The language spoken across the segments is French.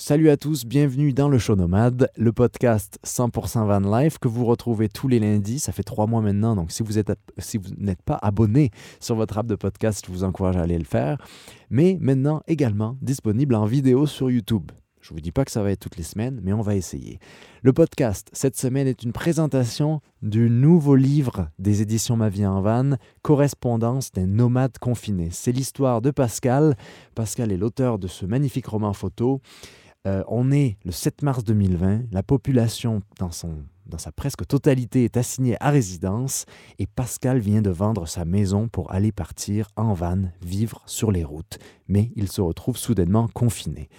Salut à tous, bienvenue dans le Show Nomade, le podcast 100% Van Life que vous retrouvez tous les lundis. Ça fait trois mois maintenant, donc si vous n'êtes pas abonné sur votre app de podcast, je vous encourage à aller le faire. Mais maintenant également disponible en vidéo sur YouTube. Je ne vous dis pas que ça va être toutes les semaines, mais on va essayer. Le podcast cette semaine est une présentation du nouveau livre des éditions Ma vie en van, Correspondance d'un nomade confiné. C'est l'histoire de Pascal. Pascal est l'auteur de ce magnifique roman photo euh, on est le 7 mars 2020, la population dans, son, dans sa presque totalité est assignée à résidence et Pascal vient de vendre sa maison pour aller partir en van, vivre sur les routes. Mais il se retrouve soudainement confiné.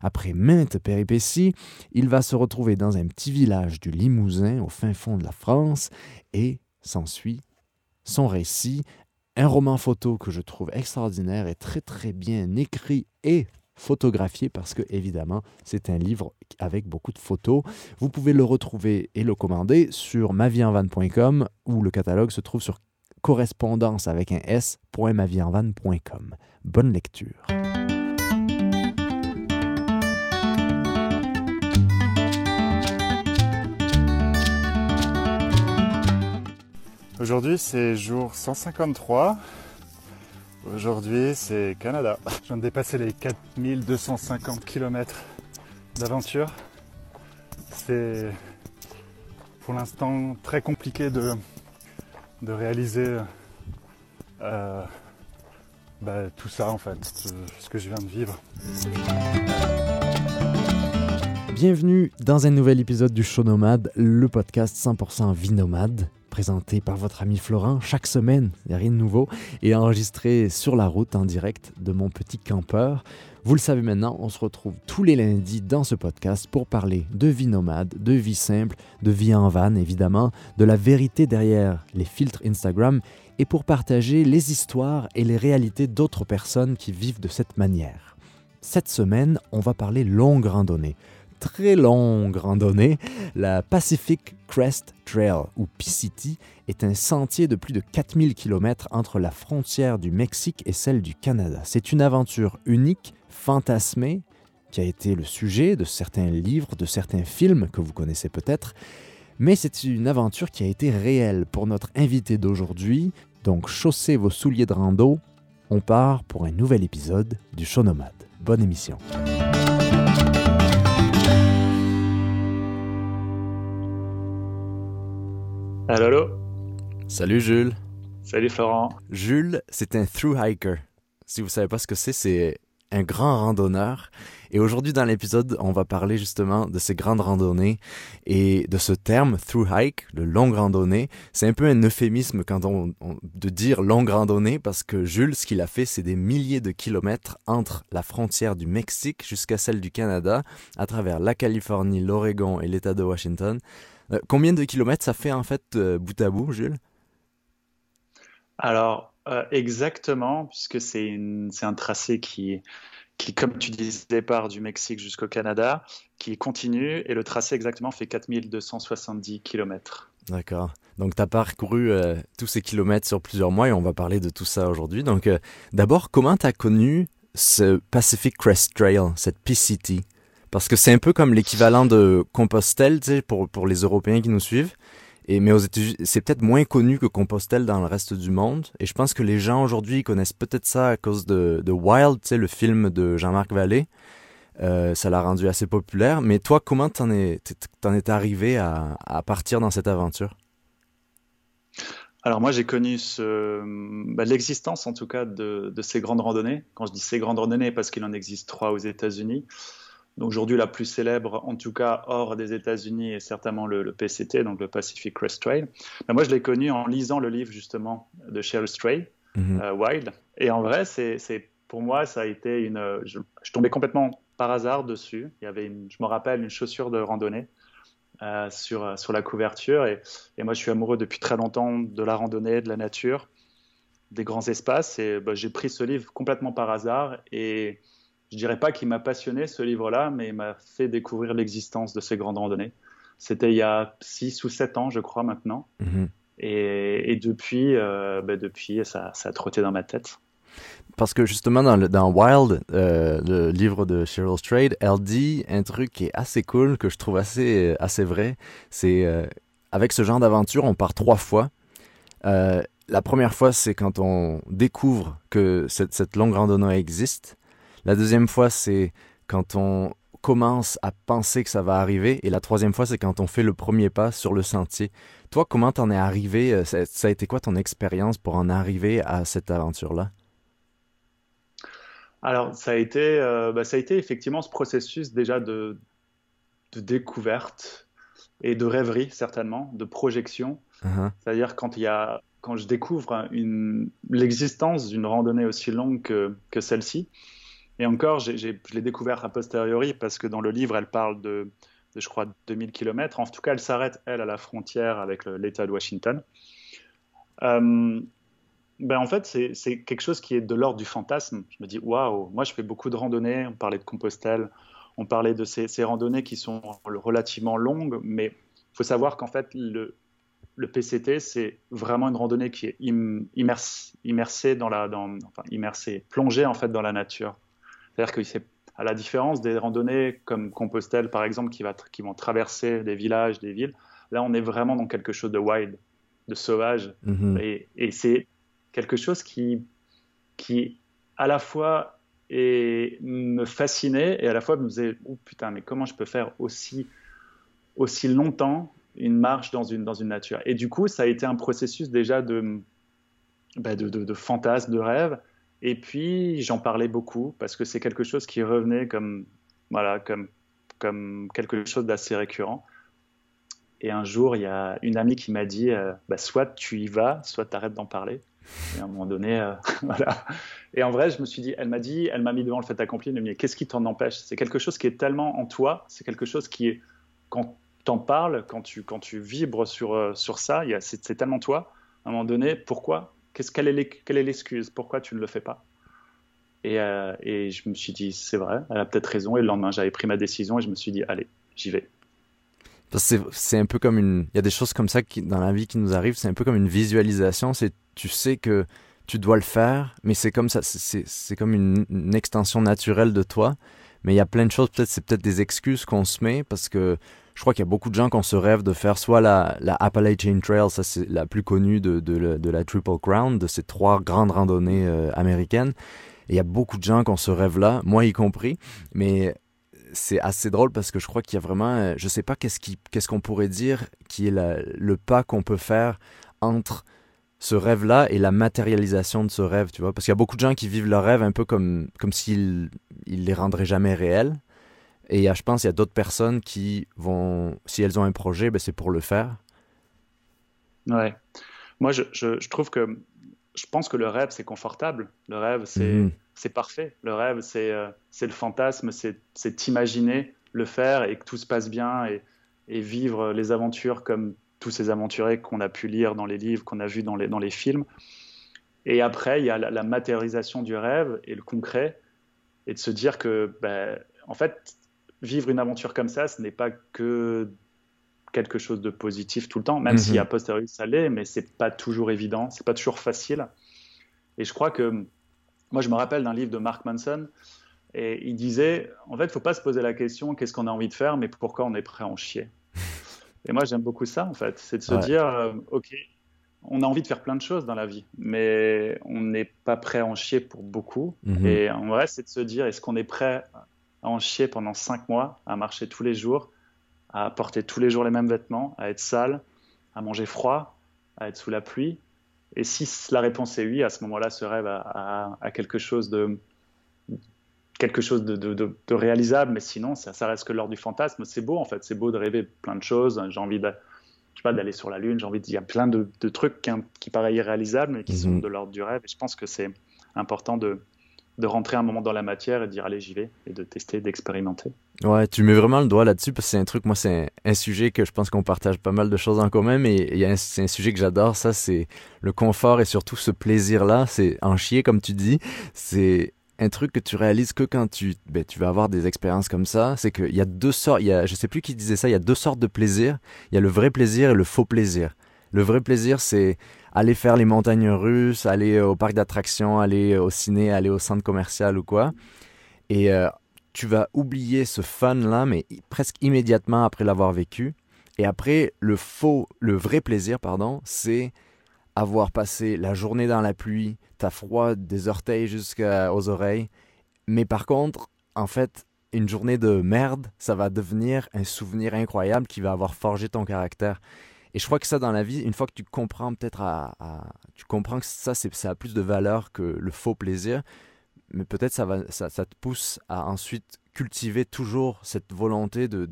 Après maintes péripéties, il va se retrouver dans un petit village du Limousin au fin fond de la France et s'ensuit son récit, un roman photo que je trouve extraordinaire et très très bien écrit et photographié parce que évidemment c'est un livre avec beaucoup de photos. Vous pouvez le retrouver et le commander sur mavierenvan.com où le catalogue se trouve sur correspondance avec un s.mavierenvan.com. Bonne lecture. Aujourd'hui c'est jour 153 Aujourd'hui, c'est Canada. Je viens de dépasser les 4250 km d'aventure. C'est pour l'instant très compliqué de, de réaliser euh, bah, tout ça en fait, ce que je viens de vivre. Bienvenue dans un nouvel épisode du Show Nomade, le podcast 100% vie nomade présenté par votre ami Florent chaque semaine, il n'y a rien de nouveau, et enregistré sur la route en direct de mon petit campeur. Vous le savez maintenant, on se retrouve tous les lundis dans ce podcast pour parler de vie nomade, de vie simple, de vie en van évidemment, de la vérité derrière les filtres Instagram et pour partager les histoires et les réalités d'autres personnes qui vivent de cette manière. Cette semaine, on va parler longue randonnée très longue randonnée, la Pacific Crest Trail, ou PCT, est un sentier de plus de 4000 km entre la frontière du Mexique et celle du Canada. C'est une aventure unique, fantasmée, qui a été le sujet de certains livres, de certains films que vous connaissez peut-être, mais c'est une aventure qui a été réelle pour notre invité d'aujourd'hui. Donc chaussez vos souliers de rando, on part pour un nouvel épisode du Show Nomade. Bonne émission. Allô, allô? Salut Jules. Salut Florent. Jules, c'est un through hiker. Si vous savez pas ce que c'est, c'est un grand randonneur. Et aujourd'hui dans l'épisode, on va parler justement de ces grandes randonnées et de ce terme through hike, le longue randonnée. C'est un peu un euphémisme quand on, de dire longue randonnée parce que Jules, ce qu'il a fait, c'est des milliers de kilomètres entre la frontière du Mexique jusqu'à celle du Canada, à travers la Californie, l'Oregon et l'État de Washington. Euh, combien de kilomètres ça fait en fait euh, bout à bout, Jules? Alors, euh, exactement, puisque c'est un tracé qui, qui, comme tu disais, part du Mexique jusqu'au Canada, qui continue, et le tracé exactement fait 4270 kilomètres. D'accord. Donc, tu as parcouru tous ces kilomètres sur plusieurs mois et on va parler de tout ça aujourd'hui. Donc, d'abord, comment tu as connu ce Pacific Crest Trail, cette PCT parce que c'est un peu comme l'équivalent de Compostelle, pour, pour les Européens qui nous suivent. Et, mais aux États-Unis, c'est peut-être moins connu que Compostelle dans le reste du monde. Et je pense que les gens aujourd'hui connaissent peut-être ça à cause de, Wild, tu le film de Jean-Marc Vallée. Euh, ça l'a rendu assez populaire. Mais toi, comment t'en es, t'en es arrivé à, à partir dans cette aventure? Alors moi j'ai connu bah, l'existence en tout cas de, de, ces grandes randonnées. Quand je dis ces grandes randonnées, parce qu'il en existe trois aux États-Unis. Aujourd'hui, la plus célèbre, en tout cas hors des États-Unis, est certainement le, PCT, donc le Pacific Crest Trail. Mais moi, je l'ai connu en lisant le livre justement de Cheryl Stray, mhm. euh, Wild. Et en vrai, c'est pour moi, ça a été une. Je, tombais complètement par hasard dessus. Il y avait, une, je me rappelle, une chaussure de randonnée. Euh, sur, sur la couverture et, et, moi je suis amoureux depuis très longtemps de la randonnée, de la nature, des grands espaces et bah, j'ai pris ce livre complètement par hasard et, je dirais pas qu'il m'a passionné ce livre-là, mais il m'a fait découvrir l'existence de ces grandes randonnées. C'était il y a 6 ou 7 ans, je crois, maintenant. Mhm. Et, depuis, euh, bah, depuis ça, ça, a trotté dans ma tête. Parce que justement, dans, le, dans Wild, euh, le livre de Cheryl Strayed, elle dit un truc qui est assez cool, que je trouve assez, euh, assez vrai. C'est euh, avec ce genre d'aventure, on part trois fois. La première fois, c'est quand on découvre que cette, cette longue randonnée existe. La deuxième fois, c'est quand on commence à penser que ça va arriver. Et la troisième fois, c'est quand on fait le premier pas sur le sentier. Toi, comment t'en es arrivé euh, ça, ça a été quoi ton expérience pour en arriver à cette aventure-là? Alors, ça a été, euh, bah, ça a été effectivement ce processus déjà de, de découverte et de rêverie, certainement, de projection. Uh-huh. C'est-à-dire quand il y a, quand je découvre l'existence d'une randonnée aussi longue que, que celle-ci, et encore, je l'ai découvert a posteriori parce que dans le livre, elle parle de, je crois, 2000 km. En tout cas, elle s'arrête, elle, à la frontière avec l'État de Washington. Euh, ben en fait, c'est, quelque chose qui est de l'ordre du fantasme. Je me dis, waouh, moi je fais beaucoup de randonnées. On parlait de Compostelle, on parlait de ces, randonnées qui sont relativement longues, mais il faut savoir qu'en fait, le, PCT, c'est vraiment une randonnée qui est im, immersée, plongée en fait dans la nature. C'est-à-dire que c'est à la différence des randonnées comme Compostelle, par exemple, qui, va, qui vont traverser des villages, des villes, là, on est vraiment dans quelque chose de wild, de sauvage. Mhm. Et, et c'est quelque chose qui, qui, à la fois, est, me fascinait et à la fois me disait Oh putain, mais comment je peux faire aussi, aussi longtemps une marche dans une, dans une nature? Et du coup, ça a été un processus déjà de, bah, de, de, de fantasme, de rêve. Et puis, j'en parlais beaucoup parce que c'est quelque chose qui revenait comme, voilà, comme, comme quelque chose d'assez récurrent. Et un jour, il y a une amie qui m'a dit euh, bah, soit tu y vas, soit tu arrêtes d'en parler. Et à un moment donné, euh, voilà. Et en vrai, je me suis dit, elle m'a dit, elle m'a mis devant le fait accompli, elle m'a dit, qu'est-ce qui t'en empêche? C'est quelque chose qui est tellement en toi, c'est quelque chose qui est, quand t'en parles, quand tu, quand tu vibres sur, euh, sur ça, c'est tellement toi. À un moment donné, pourquoi? Qu'est-ce, quelle, est l'excuse? Pourquoi tu ne le fais pas? Et, euh, et je me suis dit, c'est vrai, elle a peut-être raison. Et le lendemain, j'avais pris ma décision et je me suis dit, allez, j'y vais. C'est un peu comme une. Il y a des choses comme ça qui, dans la vie qui nous arrivent, c'est un peu comme une visualisation. C'est tu sais que tu dois le faire, mais c'est comme ça, c'est comme une, une extension naturelle de toi. Mais il y a plein de choses, peut-être c'est peut-être des excuses qu'on se met parce que je crois qu'il y a beaucoup de gens qui ont ce rêve de faire soit la, la Appalachian Trail, ça c'est la plus connue de, de, la- Triple Crown, de ces trois grandes randonnées euh, américaines. Et il y a beaucoup de gens qui ont ce rêve-là, moi y compris. Mais c'est assez drôle parce que je crois qu'il y a vraiment, euh, je sais pas qu'est-ce qu'on pourrait dire qui est le pas qu'on peut faire entre ce rêve-là et la matérialisation de ce rêve, tu vois. Parce qu'il y a beaucoup de gens qui vivent leur rêve un peu comme, comme s'ils ils les rendraient jamais réels. Et je pense qu'il y a d'autres personnes qui vont, si elles ont un projet, ben c'est pour le faire. Ouais. Moi, je, je, je trouve que je pense que le rêve, c'est confortable. Le rêve, c'est c'est parfait. Le rêve, c'est euh, le fantasme, c'est t'imaginer le faire et que tout se passe bien et, et vivre les aventures comme tous ces aventuriers qu'on a pu lire dans les livres, qu'on a vus dans les, dans les films. Et après, il y a la, la matérialisation du rêve et le concret et de se dire que, ben, en fait, vivre une aventure comme ça, ce n'est pas que quelque chose de positif tout le temps, même Mhm. si a posteriori ça l'est, mais c'est pas toujours évident, c'est pas toujours facile. Et je crois que moi, je me rappelle d'un livre de Mark Manson et il disait en fait, il faut pas se poser la question qu'est-ce qu'on a envie de faire, mais pourquoi on est prêt à en chier? et moi, j'aime beaucoup ça en fait, c'est de se Ouais. dire euh, ok, on a envie de faire plein de choses dans la vie, mais on n'est pas prêt à en chier pour beaucoup. Mhm. Et en vrai, c'est de se dire est-ce qu'on est prêt à en chier pendant cinq mois, à marcher tous les jours, à porter tous les jours les mêmes vêtements, à être sale, à manger froid, à être sous la pluie Et si la réponse est oui, à ce moment-là, ce rêve a, a- a quelque chose de quelque chose de, de- de- de réalisable, mais sinon, ça, ça reste que l'ordre du fantasme. C'est beau, en fait, c'est beau de rêver plein de choses. J'ai envie de, je sais pas, d'aller sur la Lune, j'ai envie de, il y a plein de, de trucs qui, qui paraissent irréalisables, mais qui sont de l'ordre du rêve. Et je pense que c'est important de, de rentrer un moment dans la matière et dire allez, j'y vais, et de tester, d'expérimenter. Ouais, tu mets vraiment le doigt là-dessus parce que c'est un truc, moi, c'est un, sujet que je pense qu'on partage pas mal de choses en commun, mais c'est un sujet que j'adore, ça, c'est le confort et surtout ce plaisir-là, c'est en chier, comme tu dis, c'est un truc que tu réalises que quand tu, ben, tu vas avoir des expériences comme ça, c'est qu'il y a deux sortes, il y a, je sais plus qui disait ça, il y a deux sortes de plaisir, il y a le vrai plaisir et le faux plaisir. Le vrai plaisir, c'est aller faire les montagnes russes, aller au parc d'attractions, aller au ciné, aller au centre commercial ou quoi. Et euh, tu vas oublier ce fun-là, mais presque immédiatement après l'avoir vécu. Et après, le faux, le vrai plaisir, pardon, c'est avoir passé la journée dans la pluie, t'as froid des orteils jusqu'aux oreilles. Mais par contre, en fait, une journée de merde, ça va devenir un souvenir incroyable qui va avoir forgé ton caractère. Et je crois que ça, dans la vie, une fois que tu comprends peut-être tu comprends que ça, ça a plus de valeur que le faux plaisir, mais peut-être ça, va, ça, te pousse à ensuite cultiver toujours cette volonté de,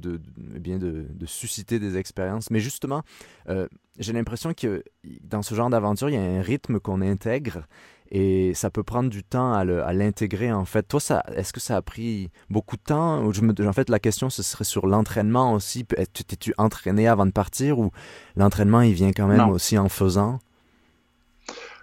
eh bien de, de, susciter des expériences. Mais justement, euh, j'ai l'impression que dans ce genre d'aventure, il y a un rythme qu'on intègre et ça peut prendre du temps à l'intégrer en fait. Toi, ça, est-ce que ça a pris beaucoup de temps? Je me, En fait, la question ce serait sur l'entraînement aussi. T'es-tu entraîné avant de partir ou l'entraînement il vient quand même aussi en faisant?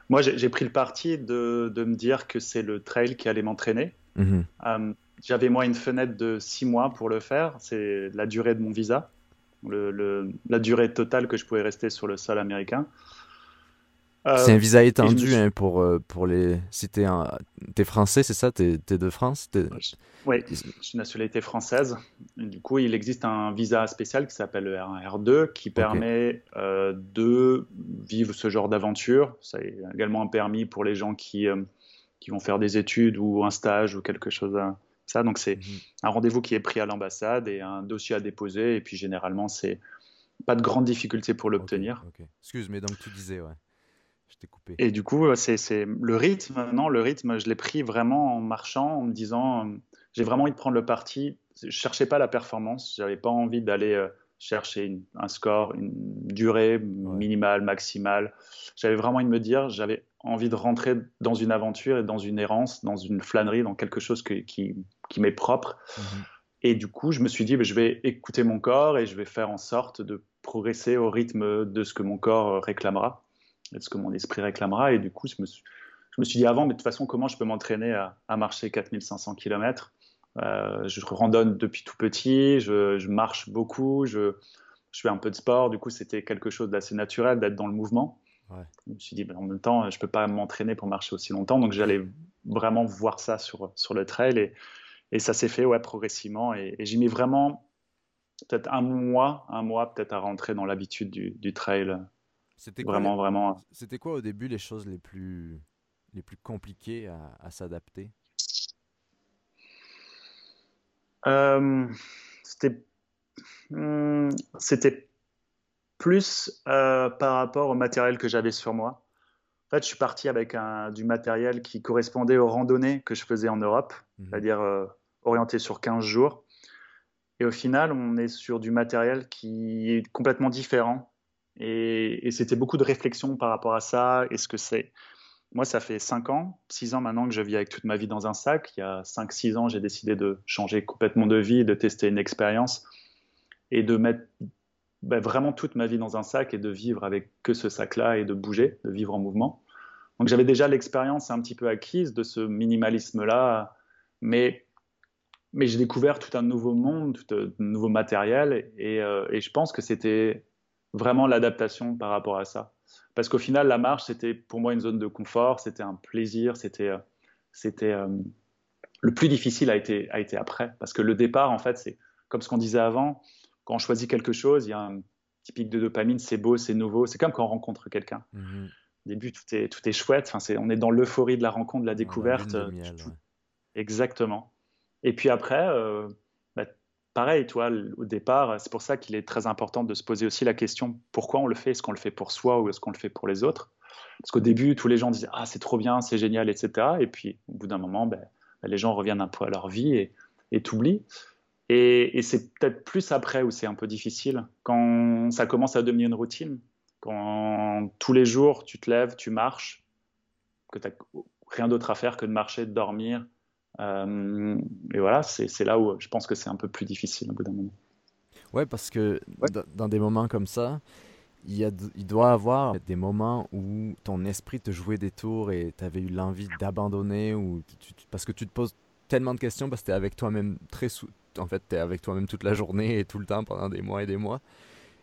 Moi, j'ai pris le parti de, de, me dire que c'est le trail qui allait m'entraîner. Mmh euh, j'avais moi une fenêtre de six mois pour le faire. C'est la durée de mon visa, le, la durée totale que je pouvais rester sur le sol américain. Euh, c'est un visa étendu hein, pour, euh, pour les. Si t'es un... es français, c'est ça? T'es es de France? Oui, je suis nationalité française. du coup, il existe un visa spécial qui s'appelle le R2 qui permet euh, de vivre ce genre d'aventure. C'est également un permis pour les gens qui, qui vont faire des études ou un stage ou quelque chose à ça. Donc, c'est mhm. un rendez-vous qui est pris à l'ambassade et un dossier à déposer. Et puis, généralement, c'est pas de grande difficulté pour l'obtenir. Excuse, mais donc tu disais, ouais. Et du coup, c'est le rythme. Non, le rythme, je l'ai pris vraiment en marchant, en me disant, euh, j'ai vraiment envie de prendre le parti. Je cherchais pas la performance. J'avais pas envie d'aller euh, chercher un score, une durée minimale, maximale. J'avais vraiment envie de me dire, j'avais envie de rentrer dans une aventure et dans une errance, dans une flânerie, dans quelque chose qui, qui m'est propre. Mhm. Et du coup, je me suis dit, bah, je vais écouter mon corps et je vais faire en sorte de progresser au rythme de ce que mon corps réclamera est ce que mon esprit réclamera. Et du coup, je me suis, je me suis dit avant, mais de toute façon, comment je peux m'entraîner à, marcher 4500 km euh, Je randonne depuis tout petit, je, marche beaucoup, je, je, fais un peu de sport. Du coup, c'était quelque chose d'assez naturel d'être dans le mouvement. Je me suis dit, ben, en même temps, je ne peux pas m'entraîner pour marcher aussi longtemps. Donc, j'allais vraiment voir ça sur, sur le trail. Et, et ça s'est fait ouais, progressivement. Et, et j'ai mis vraiment peut-être un mois, un mois peut-être à rentrer dans l'habitude du, du trail c'était vraiment, vraiment. C'était quoi au début les choses les plus, les plus compliquées à, s'adapter? Euh, C'était, hmm, c'était plus euh, par rapport au matériel que j'avais sur moi. En fait, je suis parti avec un, du matériel qui correspondait aux randonnées que je faisais en Europe, mhm. c'est-à-dire euh, orienté sur 15 jours. Et au final, on est sur du matériel qui est complètement différent et, c'était beaucoup de réflexion par rapport à ça et ce que c'est. Moi, ça fait 5 ans, 6 ans maintenant que je vis avec toute ma vie dans un sac. Il y a 5-6 ans, j'ai décidé de changer complètement de vie, de tester une expérience et de mettre ben, vraiment toute ma vie dans un sac et de vivre avec que ce sac-là et de bouger, de vivre en mouvement. Donc j'avais déjà l'expérience un petit peu acquise de ce minimalisme-là, mais, mais j'ai découvert tout un nouveau monde, tout un nouveau matériel et, euh, et je pense que c'était vraiment l'adaptation par rapport à ça. Parce qu'au final, la marche, c'était pour moi une zone de confort, c'était un plaisir, c'était, euh, c'était euh, le plus difficile a été, a été après. Parce que le départ, en fait, c'est comme ce qu'on disait avant, quand on choisit quelque chose, il y a un petit pic de dopamine, c'est beau, c'est nouveau. C'est comme quand on rencontre quelqu'un. Mhm. Au début, tout est, tout est chouette. Enfin, c'est, on est dans l'euphorie de la rencontre, de la découverte. Exactement. Et puis après, euh, pareil, toi, au départ, c'est pour ça qu'il est très important de se poser aussi la question pourquoi on le fait? Est-ce qu'on le fait pour soi ou est-ce qu'on le fait pour les autres? Parce qu'au début, tous les gens disaient ah c'est trop bien, c'est génial, etc. Et puis au bout d'un moment, ben, ben, les gens reviennent un peu à leur vie et, et t'oublient. Et, c'est peut-être plus après où c'est un peu difficile, quand ça commence à devenir une routine, quand tous les jours tu te lèves, tu marches, que tu n'as rien d'autre à faire que de marcher, de dormir, et voilà, c'est là où je pense que c'est un peu plus difficile au bout d'un moment. Ouais, parce que dans des moments comme ça, il, y a, il doit y avoir des moments où ton esprit te jouait des tours et tu avais eu l'envie d'abandonner ou parce que tu te poses tellement de questions parce que tu es avec toi-même très sous, en fait tu es avec toi-même toute la journée et tout le temps pendant des mois et des mois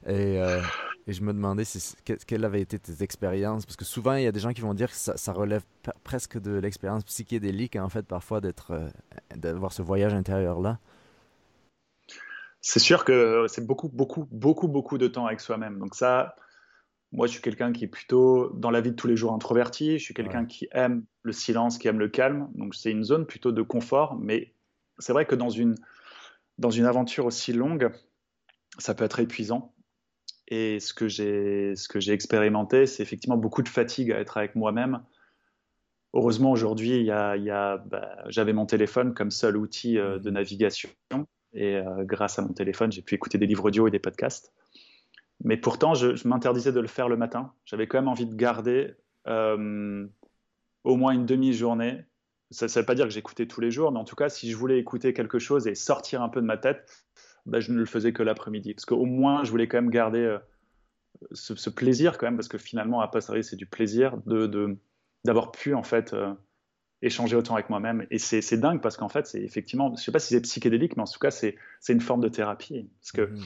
et euh, Et je me demandais si, quelles avaient été tes expériences, parce que souvent il y a des gens qui vont dire que ça, relève presque de l'expérience psychédélique, en fait, parfois d'être, euh, d'avoir ce voyage intérieur-là. C'est sûr que c'est beaucoup, beaucoup, beaucoup, beaucoup de temps avec soi-même. Donc ça, moi, je suis quelqu'un qui est plutôt dans la vie de tous les jours introverti. Je suis quelqu'un qui aime le silence, qui aime le calme. Donc c'est une zone plutôt de confort. Mais c'est vrai que dans une, dans une aventure aussi longue, ça peut être épuisant. Et ce que j'ai, expérimenté, c'est effectivement beaucoup de fatigue à être avec moi-même. Heureusement, aujourd'hui, bah, j'avais mon téléphone comme seul outil euh, de navigation. Et euh, grâce à mon téléphone, j'ai pu écouter des livres audio et des podcasts. Mais pourtant, je, m'interdisais de le faire le matin. J'avais quand même envie de garder euh, au moins une demi-journée. Ça ne veut pas dire que j'écoutais tous les jours, mais en tout cas, si je voulais écouter quelque chose et sortir un peu de ma tête, bah, je ne le faisais que l'après-midi. Parce qu'au moins, je voulais quand même garder euh, ce, plaisir, quand même, parce que finalement, à passer, c'est du plaisir de, d'avoir pu, en fait, euh, échanger autant avec moi-même. Et c'est, dingue, parce qu'en fait, c'est effectivement, je ne sais pas si c'est psychédélique, mais en tout cas, c'est, une forme de thérapie. Parce que mmh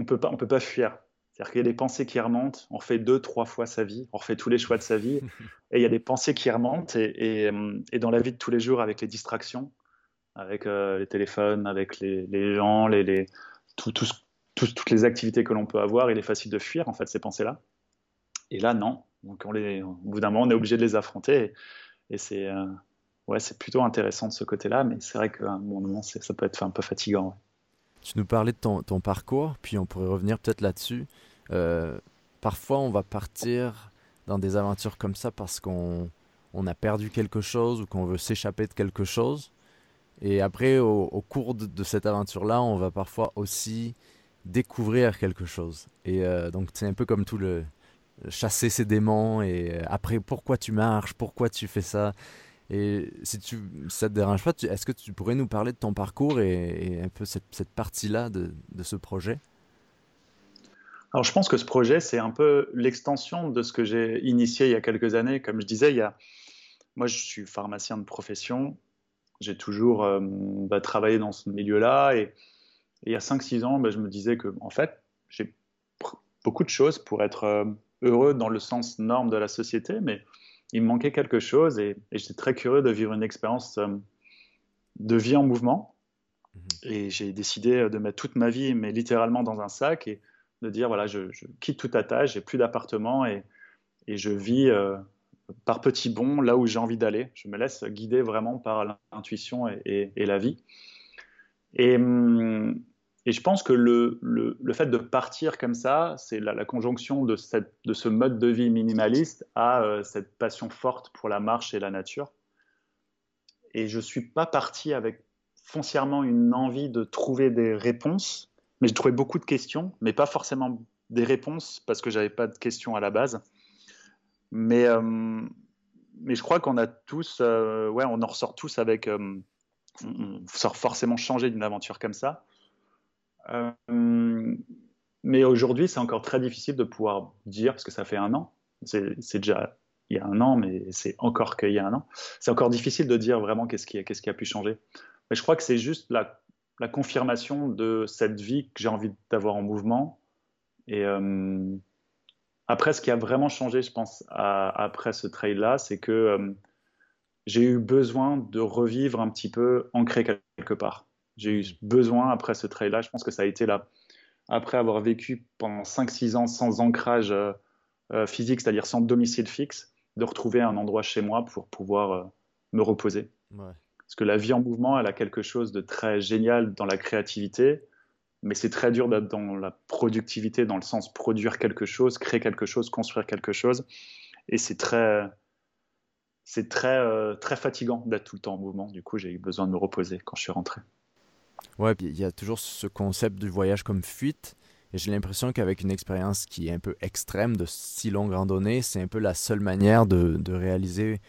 on peut pas, on peut pas fuir. C'est-à-dire qu'il y a des pensées qui remontent, on refait deux, trois fois sa vie, on refait tous les choix de sa vie, et il y a des pensées qui remontent, et, et dans la vie de tous les jours, avec les distractions, avec euh, les téléphones, avec les, gens, toutes les activités que l'on peut avoir, il est facile de fuir en fait ces pensées-là. Et là, non. Donc, au bout d'un moment, on est obligé de les affronter. Et, c'est euh, ouais, plutôt intéressant de ce côté-là, mais c'est vrai qu'à un moment, ça peut être un peu fatigant. Tu nous parlais de ton, parcours, puis on pourrait revenir peut-être là-dessus. Euh, parfois, on va partir dans des aventures comme ça parce qu'on on a perdu quelque chose ou qu'on veut s'échapper de quelque chose. Et après, au, cours de, cette aventure-là, on va parfois aussi découvrir quelque chose. Et euh, donc, c'est un peu comme tout le chasser ses démons. Et euh, après, pourquoi tu marches? Pourquoi tu fais ça? Et si, tu, ça te dérange pas, est-ce que tu pourrais nous parler de ton parcours et, un peu cette, cette partie-là de, ce projet? Alors je pense que ce projet, c'est un peu l'extension de ce que j'ai initié il y a quelques années. Comme je disais, moi je suis pharmacien de profession, j'ai toujours euh, bah, travaillé dans ce milieu-là. Et, il y a 5-6 ans, bah, je me disais que, en fait, j'ai beaucoup de choses pour être euh, heureux dans le sens norme de la société, mais il me manquait quelque chose et, j'étais très curieux de vivre une expérience euh, de vie en mouvement. Mhm. Et j'ai décidé de mettre toute ma vie, mais littéralement dans un sac, et de dire voilà, je, quitte toute attache, j'ai plus d'appartement et, et, je vis par petits bonds là où j'ai envie d'aller. Je me laisse guider vraiment par l'intuition et, la vie. Hum, et, je pense que le, le, fait de partir comme ça, c'est la, conjonction de, cette, de, ce mode de vie minimaliste à euh, cette passion forte pour la marche et la nature. Et je ne suis pas parti avec foncièrement une envie de trouver des réponses, mais j'ai trouvé beaucoup de questions, mais pas forcément des réponses parce que j'avais pas de questions à la base. Mais, euh, mais je crois qu'on a tous, euh, ouais, on en ressort tous avec, euh, on sort forcément changé d'une aventure comme ça. mais aujourd'hui, c'est encore très difficile de pouvoir dire, parce que ça fait un an, c'est déjà il y a un an, mais c'est encore qu'il y a un an. C'est encore difficile de dire vraiment qu'est-ce qui, a pu changer. Mais je crois que c'est juste la, confirmation de cette vie que j'ai envie d'avoir en mouvement. Et, après, ce qui a vraiment changé, je pense, après ce trail-là, c'est que euh, j'ai eu besoin de revivre un petit peu ancré quelque part. J'ai eu besoin, après ce trail-là, je pense que ça a été là, après avoir vécu pendant 5-6 ans sans ancrage euh, euh, physique, c'est-à-dire sans domicile fixe, de retrouver un endroit chez moi pour pouvoir me reposer. Parce que la vie en mouvement, elle a quelque chose de très génial dans la créativité, mais c'est très dur d'être dans la productivité, dans le sens produire quelque chose, créer quelque chose, construire quelque chose. Et c'est très, c'est très, euh, très fatigant d'être tout le temps en mouvement. Du coup, j'ai eu besoin de me reposer quand je suis rentré. Ouais, il y a toujours ce concept du voyage comme fuite. Et j'ai l'impression qu'avec une expérience qui est un peu extrême de si longue randonnée, c'est un peu la seule manière de, réaliser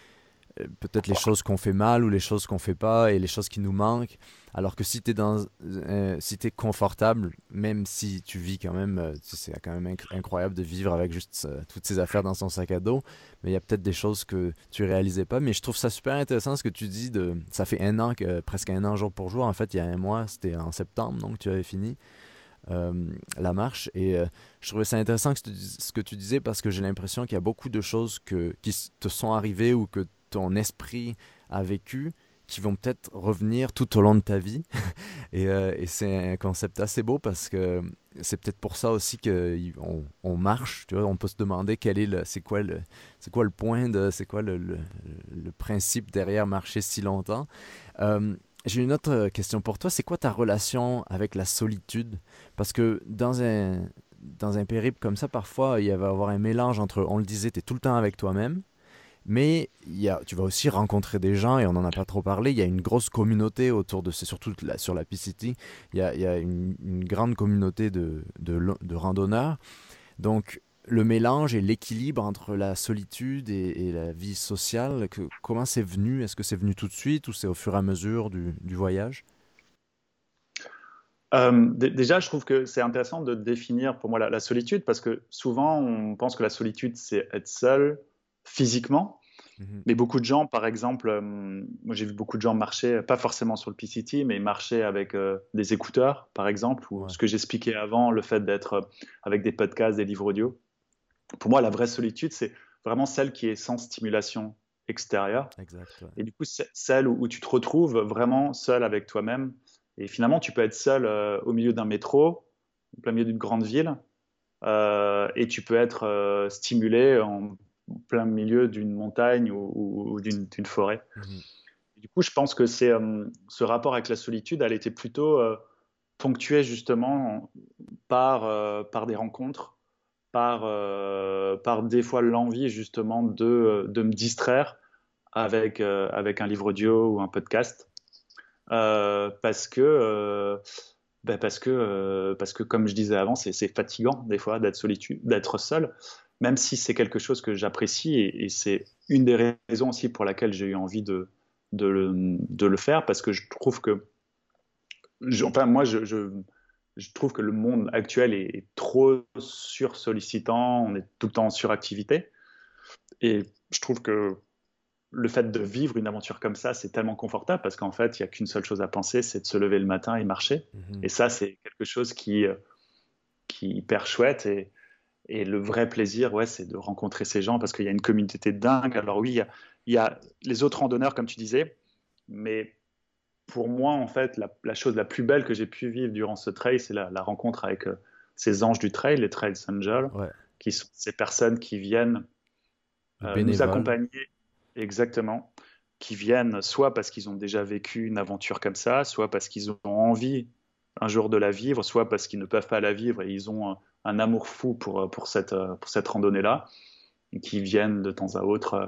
peut-être les choses qu'on fait mal ou les choses qu'on fait pas et les choses qui nous manquent. Alors que si tu es, euh, si es confortable, même si tu vis quand même, euh, c'est quand même incroyable de vivre avec juste toutes ces affaires dans son sac à dos, mais il y a peut-être des choses que tu réalisais pas. Mais je trouve ça super intéressant ce que tu dis. De, ça fait un an, que, presque un an jour pour jour. En fait, il y a un mois, c'était en septembre, donc tu avais fini. la marche. Et je trouvais ça intéressant ce que tu disais parce que j'ai l'impression qu'il y a beaucoup de choses que, qui te sont arrivées ou que ton esprit a vécu qui vont peut-être revenir tout au long de ta vie. Euh, et, c'est un concept assez beau parce que c'est peut-être pour ça aussi qu'on on marche. Tu vois, on peut se demander quel est le, c'est quoi le, c'est quoi le point de, c'est quoi le, le, principe derrière marcher si longtemps. Euh, j'ai une autre question pour toi. C'est quoi ta relation avec la solitude? Parce que dans un dans un périple comme ça, parfois, il va y avoir un mélange entre, on le disait, tu es tout le temps avec toi-même, mais tu vas aussi rencontrer des gens, et on n'en a pas trop parlé, il y a une grosse communauté autour de, c'est surtout sur la PCT, il y a, il y a une, grande communauté de, de, randonneurs. Donc, le mélange et l'équilibre entre la solitude et, la vie sociale, comment c'est venu? Est-ce que c'est venu tout de suite ou c'est au fur et à mesure du, voyage? Euh, déjà, je trouve que c'est intéressant de définir pour moi la, solitude parce que souvent on pense que la solitude c'est être seul physiquement, Mhm. Mais beaucoup de gens, par exemple, euh, moi j'ai vu beaucoup de gens marcher, pas forcément sur le PCT, mais marcher avec euh, des écouteurs, par exemple, ou ce que j'expliquais avant, le fait d'être euh, avec des podcasts, des livres audio. Pour moi, la vraie solitude, c'est vraiment celle qui est sans stimulation extérieure. Et du coup, celle où, tu te retrouves vraiment seul avec toi-même. Et finalement, tu peux être seul au milieu d'un métro, au plein milieu d'une grande ville, et tu peux être stimulé en plein milieu d'une montagne ou, d'une forêt. Mhm. Du coup, je pense que c'est euh, ce rapport avec la solitude, elle était plutôt euh, ponctuée justement par, euh, par des rencontres, par, par des fois l'envie justement de, de, me distraire avec, avec un livre audio ou un podcast. parce que ben parce que parce que comme je disais avant, c'est fatigant des fois d'être seul même si c'est quelque chose que j'apprécie et, c'est une des raisons aussi pour laquelle j'ai eu envie de, de, le, faire, parce que je trouve que, enfin moi je, je, trouve que le monde actuel est, trop sursollicitant, on est tout le temps en suractivité, et je trouve que le fait de vivre une aventure comme ça, c'est tellement confortable parce qu'en fait, il n'y a qu'une seule chose à penser, c'est de se lever le matin et marcher. Mm-hmm. Et ça, c'est quelque chose qui, qui est hyper chouette. Et, et le vrai plaisir, ouais, c'est de rencontrer ces gens parce qu'il y a une communauté dingue. Alors oui, il y, a, les autres randonneurs, comme tu disais, mais pour moi, en fait, la, chose la plus belle que j'ai pu vivre durant ce trail, c'est la, rencontre avec euh, ces anges du trail, les Trails Angels, qui sont ces personnes qui viennent euh, nous accompagner, exactement, qui viennent soit parce qu'ils ont déjà vécu une aventure comme ça, soit parce qu'ils ont envie un jour de la vivre, soit parce qu'ils ne peuvent pas la vivre et ils ont un amour fou pour, pour cette, pour cette randonnée-là, qui viennent de temps à autre euh,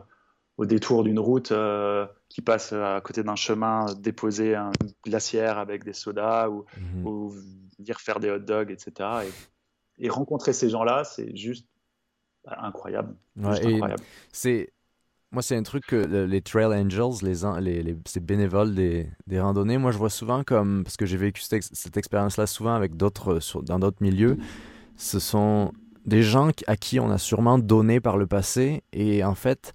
au détour d'une route euh, qui passe à côté d'un chemin, déposer un glaciaire avec des sodas ou, ou venir faire des hot dogs, etc. Et, rencontrer ces gens-là, c'est juste incroyable. C'est moi, c'est un truc que les Trail Angels, les, ces bénévoles des, des, randonnées, moi, je vois souvent comme, parce que j'ai vécu cette, cette expérience-là souvent avec d'autres, dans d'autres milieux, ce sont des gens à qui on a sûrement donné par le passé et en fait,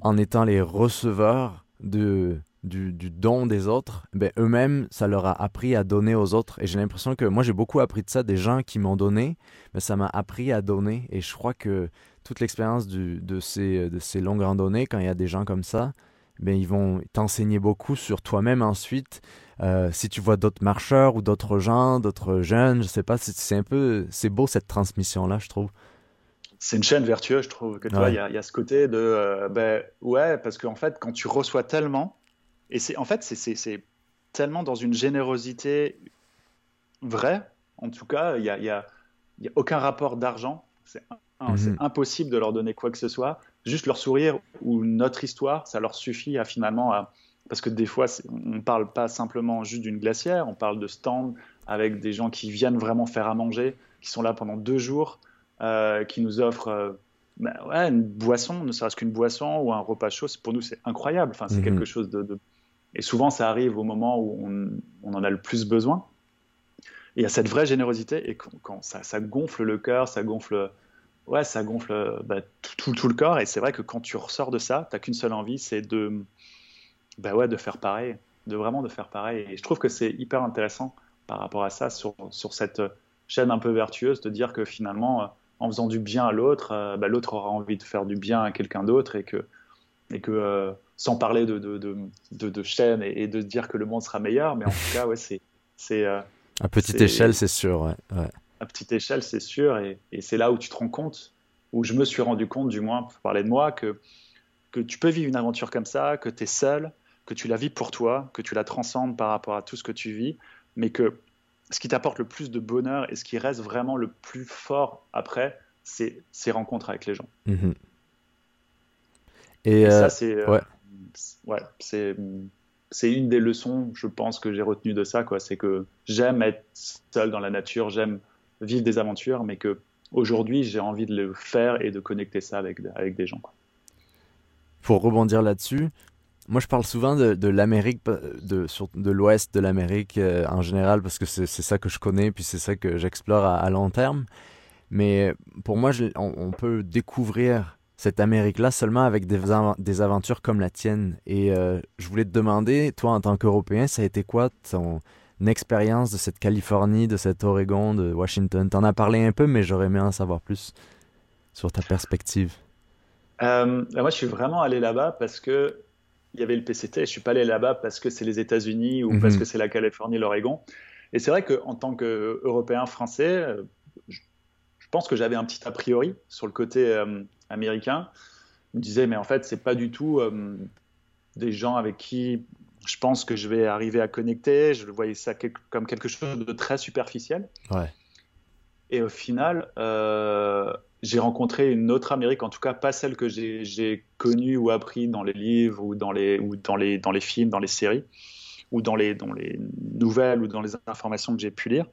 en étant les receveurs de, du, don des autres, ben eux-mêmes, ça leur a appris à donner aux autres. Et j'ai l'impression que moi, j'ai beaucoup appris de ça, des gens qui m'ont donné, mais ça m'a appris à donner. Et je crois que toute l'expérience de ces, de ces longues randonnées, quand il y a des gens comme ça, ben, ils vont t'enseigner beaucoup sur toi-même ensuite. Euh, si tu vois d'autres marcheurs ou d'autres gens, d'autres jeunes, je sais pas, c'est un peu, c'est beau cette transmission-là, je trouve. C'est une chaîne vertueuse, je trouve. Que il y, a ce côté de, euh, ben ouais, parce qu'en fait, quand tu reçois tellement, et c'est en fait, c'est tellement dans une générosité vraie. En tout cas, il y a, y a, aucun rapport d'argent. C'est mhm. impossible de leur donner quoi que ce soit juste leur sourire ou notre histoire, ça leur suffit à finalement parce que des fois on ne parle pas simplement juste d'une glacière, on parle de stands avec des gens qui viennent vraiment faire à manger, qui sont là pendant deux jours, euh, qui nous offrent euh, bah ouais, une boisson, ne serait-ce qu'une boisson ou un repas chaud. Pour nous, c'est incroyable. Enfin, c'est mhm. quelque chose de, Et souvent, ça arrive au moment où on, on en a le plus besoin. Et il y a cette vraie générosité et quand, ça, ça, gonfle le cœur, ça gonfle ouais, ça gonfle euh, bah, tout, tout, le corps. Et c'est vrai que quand tu ressors de ça, tu n'as qu'une seule envie, c'est de, bah ouais, de faire pareil, de vraiment de faire pareil. Et je trouve que c'est hyper intéressant par rapport à ça, sur, sur cette chaîne un peu vertueuse, de dire que finalement, en faisant du bien à l'autre, bah, l'autre aura envie de faire du bien à quelqu'un d'autre et que, et que sans parler de, de, de, de chaîne et, de dire que le monde sera meilleur, mais en tout cas, ouais, c'est. c'est à petite échelle, c'est sûr. Ouais. À petite échelle, c'est sûr. Et, et c'est là où tu te rends compte, où je me suis rendu compte, du moins, pour parler de moi, que, que tu peux vivre une aventure comme ça, que tu es seul, que tu la vis pour toi, que tu la transcendes par rapport à tout ce que tu vis, mais que ce qui t'apporte le plus de bonheur et ce qui reste vraiment le plus fort après, c'est ces rencontres avec les gens. Mhm. Et, ça, euh, c'est euh, ouais. c'est c'est une des leçons, je pense, que j'ai retenues de ça. C'est que j'aime être seul dans la nature, j'aime vivre des aventures, mais que aujourd'hui, j'ai envie de le faire et de connecter ça avec, avec des gens. Pour rebondir là-dessus, moi, je parle souvent de, l'Amérique, de, de l'Ouest de l'Amérique euh, en général, parce que c'est ça que je connais, puis c'est ça que j'explore à, long terme. Mais pour moi, on, peut découvrir cette Amérique-là seulement avec des, des, aventures comme la tienne. Et euh, je voulais te demander, toi, en tant qu'Européen, ça a été quoi ton expérience de cette Californie, de cet Oregon, de Washington T'en as parlé un peu, mais j'aurais aimé en savoir plus sur ta perspective. Euh, moi, je suis vraiment allé là-bas parce que il y avait le PCT. Je suis pas allé là-bas parce que c'est les États-Unis ou parce mhm. que c'est la Californie, l'Oregon. Et c'est vrai qu'en tant qu'Européen français, euh, je, pense que j'avais un petit a priori sur le côté euh, américain. Je me disais, mais en fait, c'est pas du tout euh, des gens avec qui je pense que je vais arriver à connecter. Je voyais ça comme quelque chose de très superficiel. Ouais. Et au final, j'ai rencontré une autre Amérique, en tout cas pas celle que j'ai connue ou appris dans les livres ou dans les, ou dans les, dans les films, dans les séries, ou dans les, dans les nouvelles ou dans les informations que j'ai pu lire.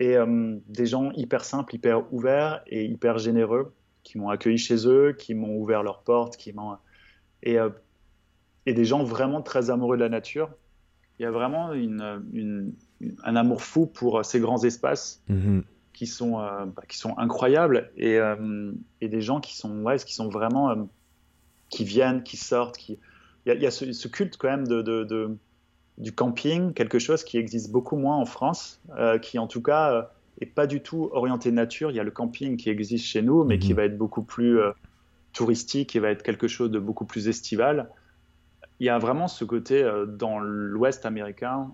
Et euh, des gens hyper simples, hyper ouverts et hyper généreux qui m'ont accueilli chez eux, qui m'ont ouvert leurs portes, qui m'ont et, euh, et des gens vraiment très amoureux de la nature. Il y a vraiment une, une, un amour fou pour ces grands espaces. Qui sont, euh, bah, qui sont incroyables et, euh, et, des gens qui sont, ouais, qui sont vraiment, euh, qui viennent, qui sortent. Qui... Il y a, ce, culte quand même de, de, du camping, quelque chose qui existe beaucoup moins en France, qui en tout cas est pas du tout orienté nature. Il y a le camping qui existe chez nous, mais qui mhm. va être beaucoup plus touristique, qui va être quelque chose de beaucoup plus estival. Il y a vraiment ce côté dans l'Ouest américain,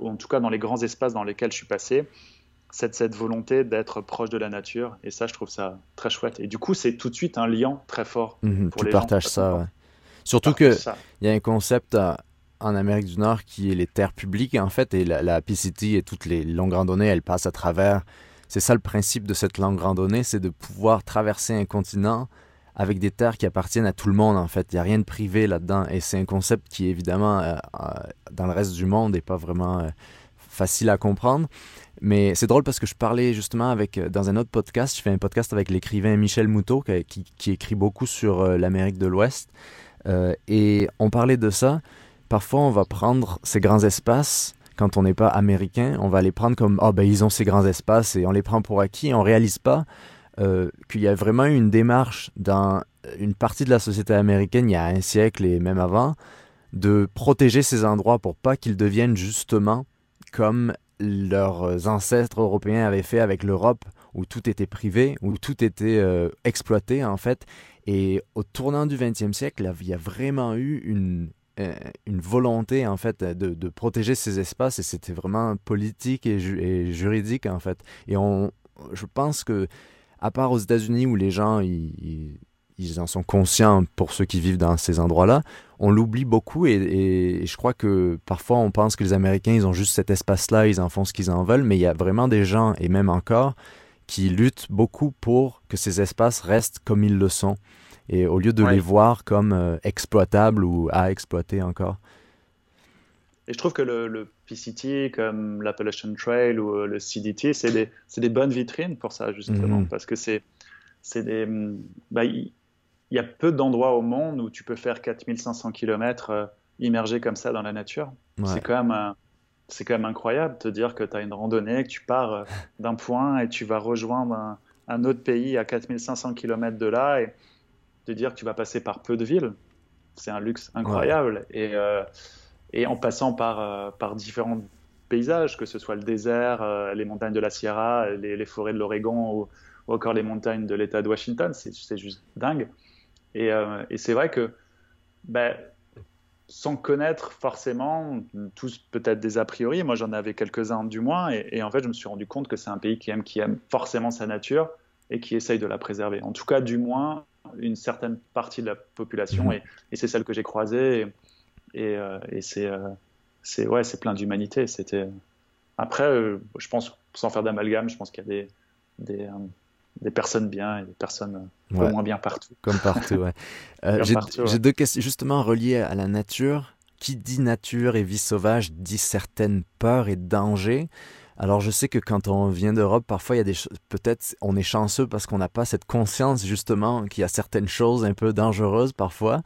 ou en tout cas dans les grands espaces dans lesquels je suis passé, cette, cette volonté d'être proche de la nature. Et ça, je trouve ça très chouette. Et du coup, c'est tout de suite un lien très fort mhm, pour tu partages ça, ouais. Surtout qu'il y a un concept euh, en Amérique du Nord qui est les terres publiques, en fait, et la, la PCT et toutes les longues randonnées, elles passent à travers. C'est ça le principe de cette longue randonnée, c'est de pouvoir traverser un continent avec des terres qui appartiennent à tout le monde, en fait. Il n'y a rien de privé là-dedans. Et c'est un concept qui, évidemment, euh, euh, dans le reste du monde, n'est pas vraiment facile à comprendre. Mais c'est drôle parce que je parlais justement avec, euh, dans un autre podcast, je fais un podcast avec l'écrivain Michel Moutot qui, écrit beaucoup sur euh, l'Amérique de l'Ouest. Euh, et on parlait de ça. Parfois, on va prendre ces grands espaces quand on n'est pas américain. On va les prendre comme, oh ben ils ont ces grands espaces et on les prend pour acquis. Et on réalise pas qu'il y a vraiment eu une démarche dans une partie de la société américaine il y a un siècle et même avant de protéger ces endroits pour pas qu'ils deviennent justement comme leurs ancêtres européens avaient fait avec l'Europe, où tout était privé, où tout était euh, exploité en fait. Et au tournant du XXe siècle, il y a vraiment eu une, euh, une volonté en fait de, de, protéger ces espaces et c'était vraiment politique et, et, juridique en fait. Et on, je pense que à part aux États-Unis où les gens ils, ils en sont conscients pour ceux qui vivent dans ces endroits-là. On l'oublie beaucoup et, je crois que parfois on pense que les Américains, ils ont juste cet espace-là, ils en font ce qu'ils en veulent, mais il y a vraiment des gens, et même encore, qui luttent beaucoup pour que ces espaces restent comme ils le sont, et au lieu de les voir comme euh, exploitables ou à exploiter encore. Et je trouve que le, PCT, comme l'Appalachian Trail ou euh, le CDT, c'est des, des, bonnes vitrines pour ça, justement, mhm. parce que c'est des. Bah, il y a peu d'endroits au monde où tu peux faire 4500 km euh, immergé comme ça dans la nature. C'est quand même c'est quand même incroyable de te dire que tu as une randonnée, que tu pars euh, d'un point et tu vas rejoindre un, autre pays à 4500 km de là et te dire que tu vas passer par peu de villes. C'est un luxe incroyable. Et, euh, et en passant par, par différentes paysage, que ce soit le désert, euh, les montagnes de la Sierra, les, forêts de l'Oregon ou, encore les montagnes de l'État de Washington. C'est juste dingue. Et, euh, et c'est vrai que ben, sans connaître forcément, tous peut-être des a priori, moi j'en avais quelques-uns du moins, et, en fait je me suis rendu compte que c'est un pays qui aime, qui aime forcément sa nature et qui essaye de la préserver. En tout cas, du moins, une certaine partie de la population, mmh. et, c'est celle que j'ai croisée, et, euh, c'est euh, c'est ouais, plein d'humanité. C'était Après, euh, je pense, sans faire d'amalgame, je pense qu'il y a des, des, des personnes bien et des personnes euh, moins bien partout. Comme partout, ouais. J'ai deux questions justement reliées à la nature. Qui dit nature et vie sauvage dit certaines peurs et dangers. Alors je sais que quand on vient d'Europe, parfois il y a des peut-être on est chanceux parce qu'on n'a pas cette conscience justement qu'il y a certaines choses un peu dangereuses parfois.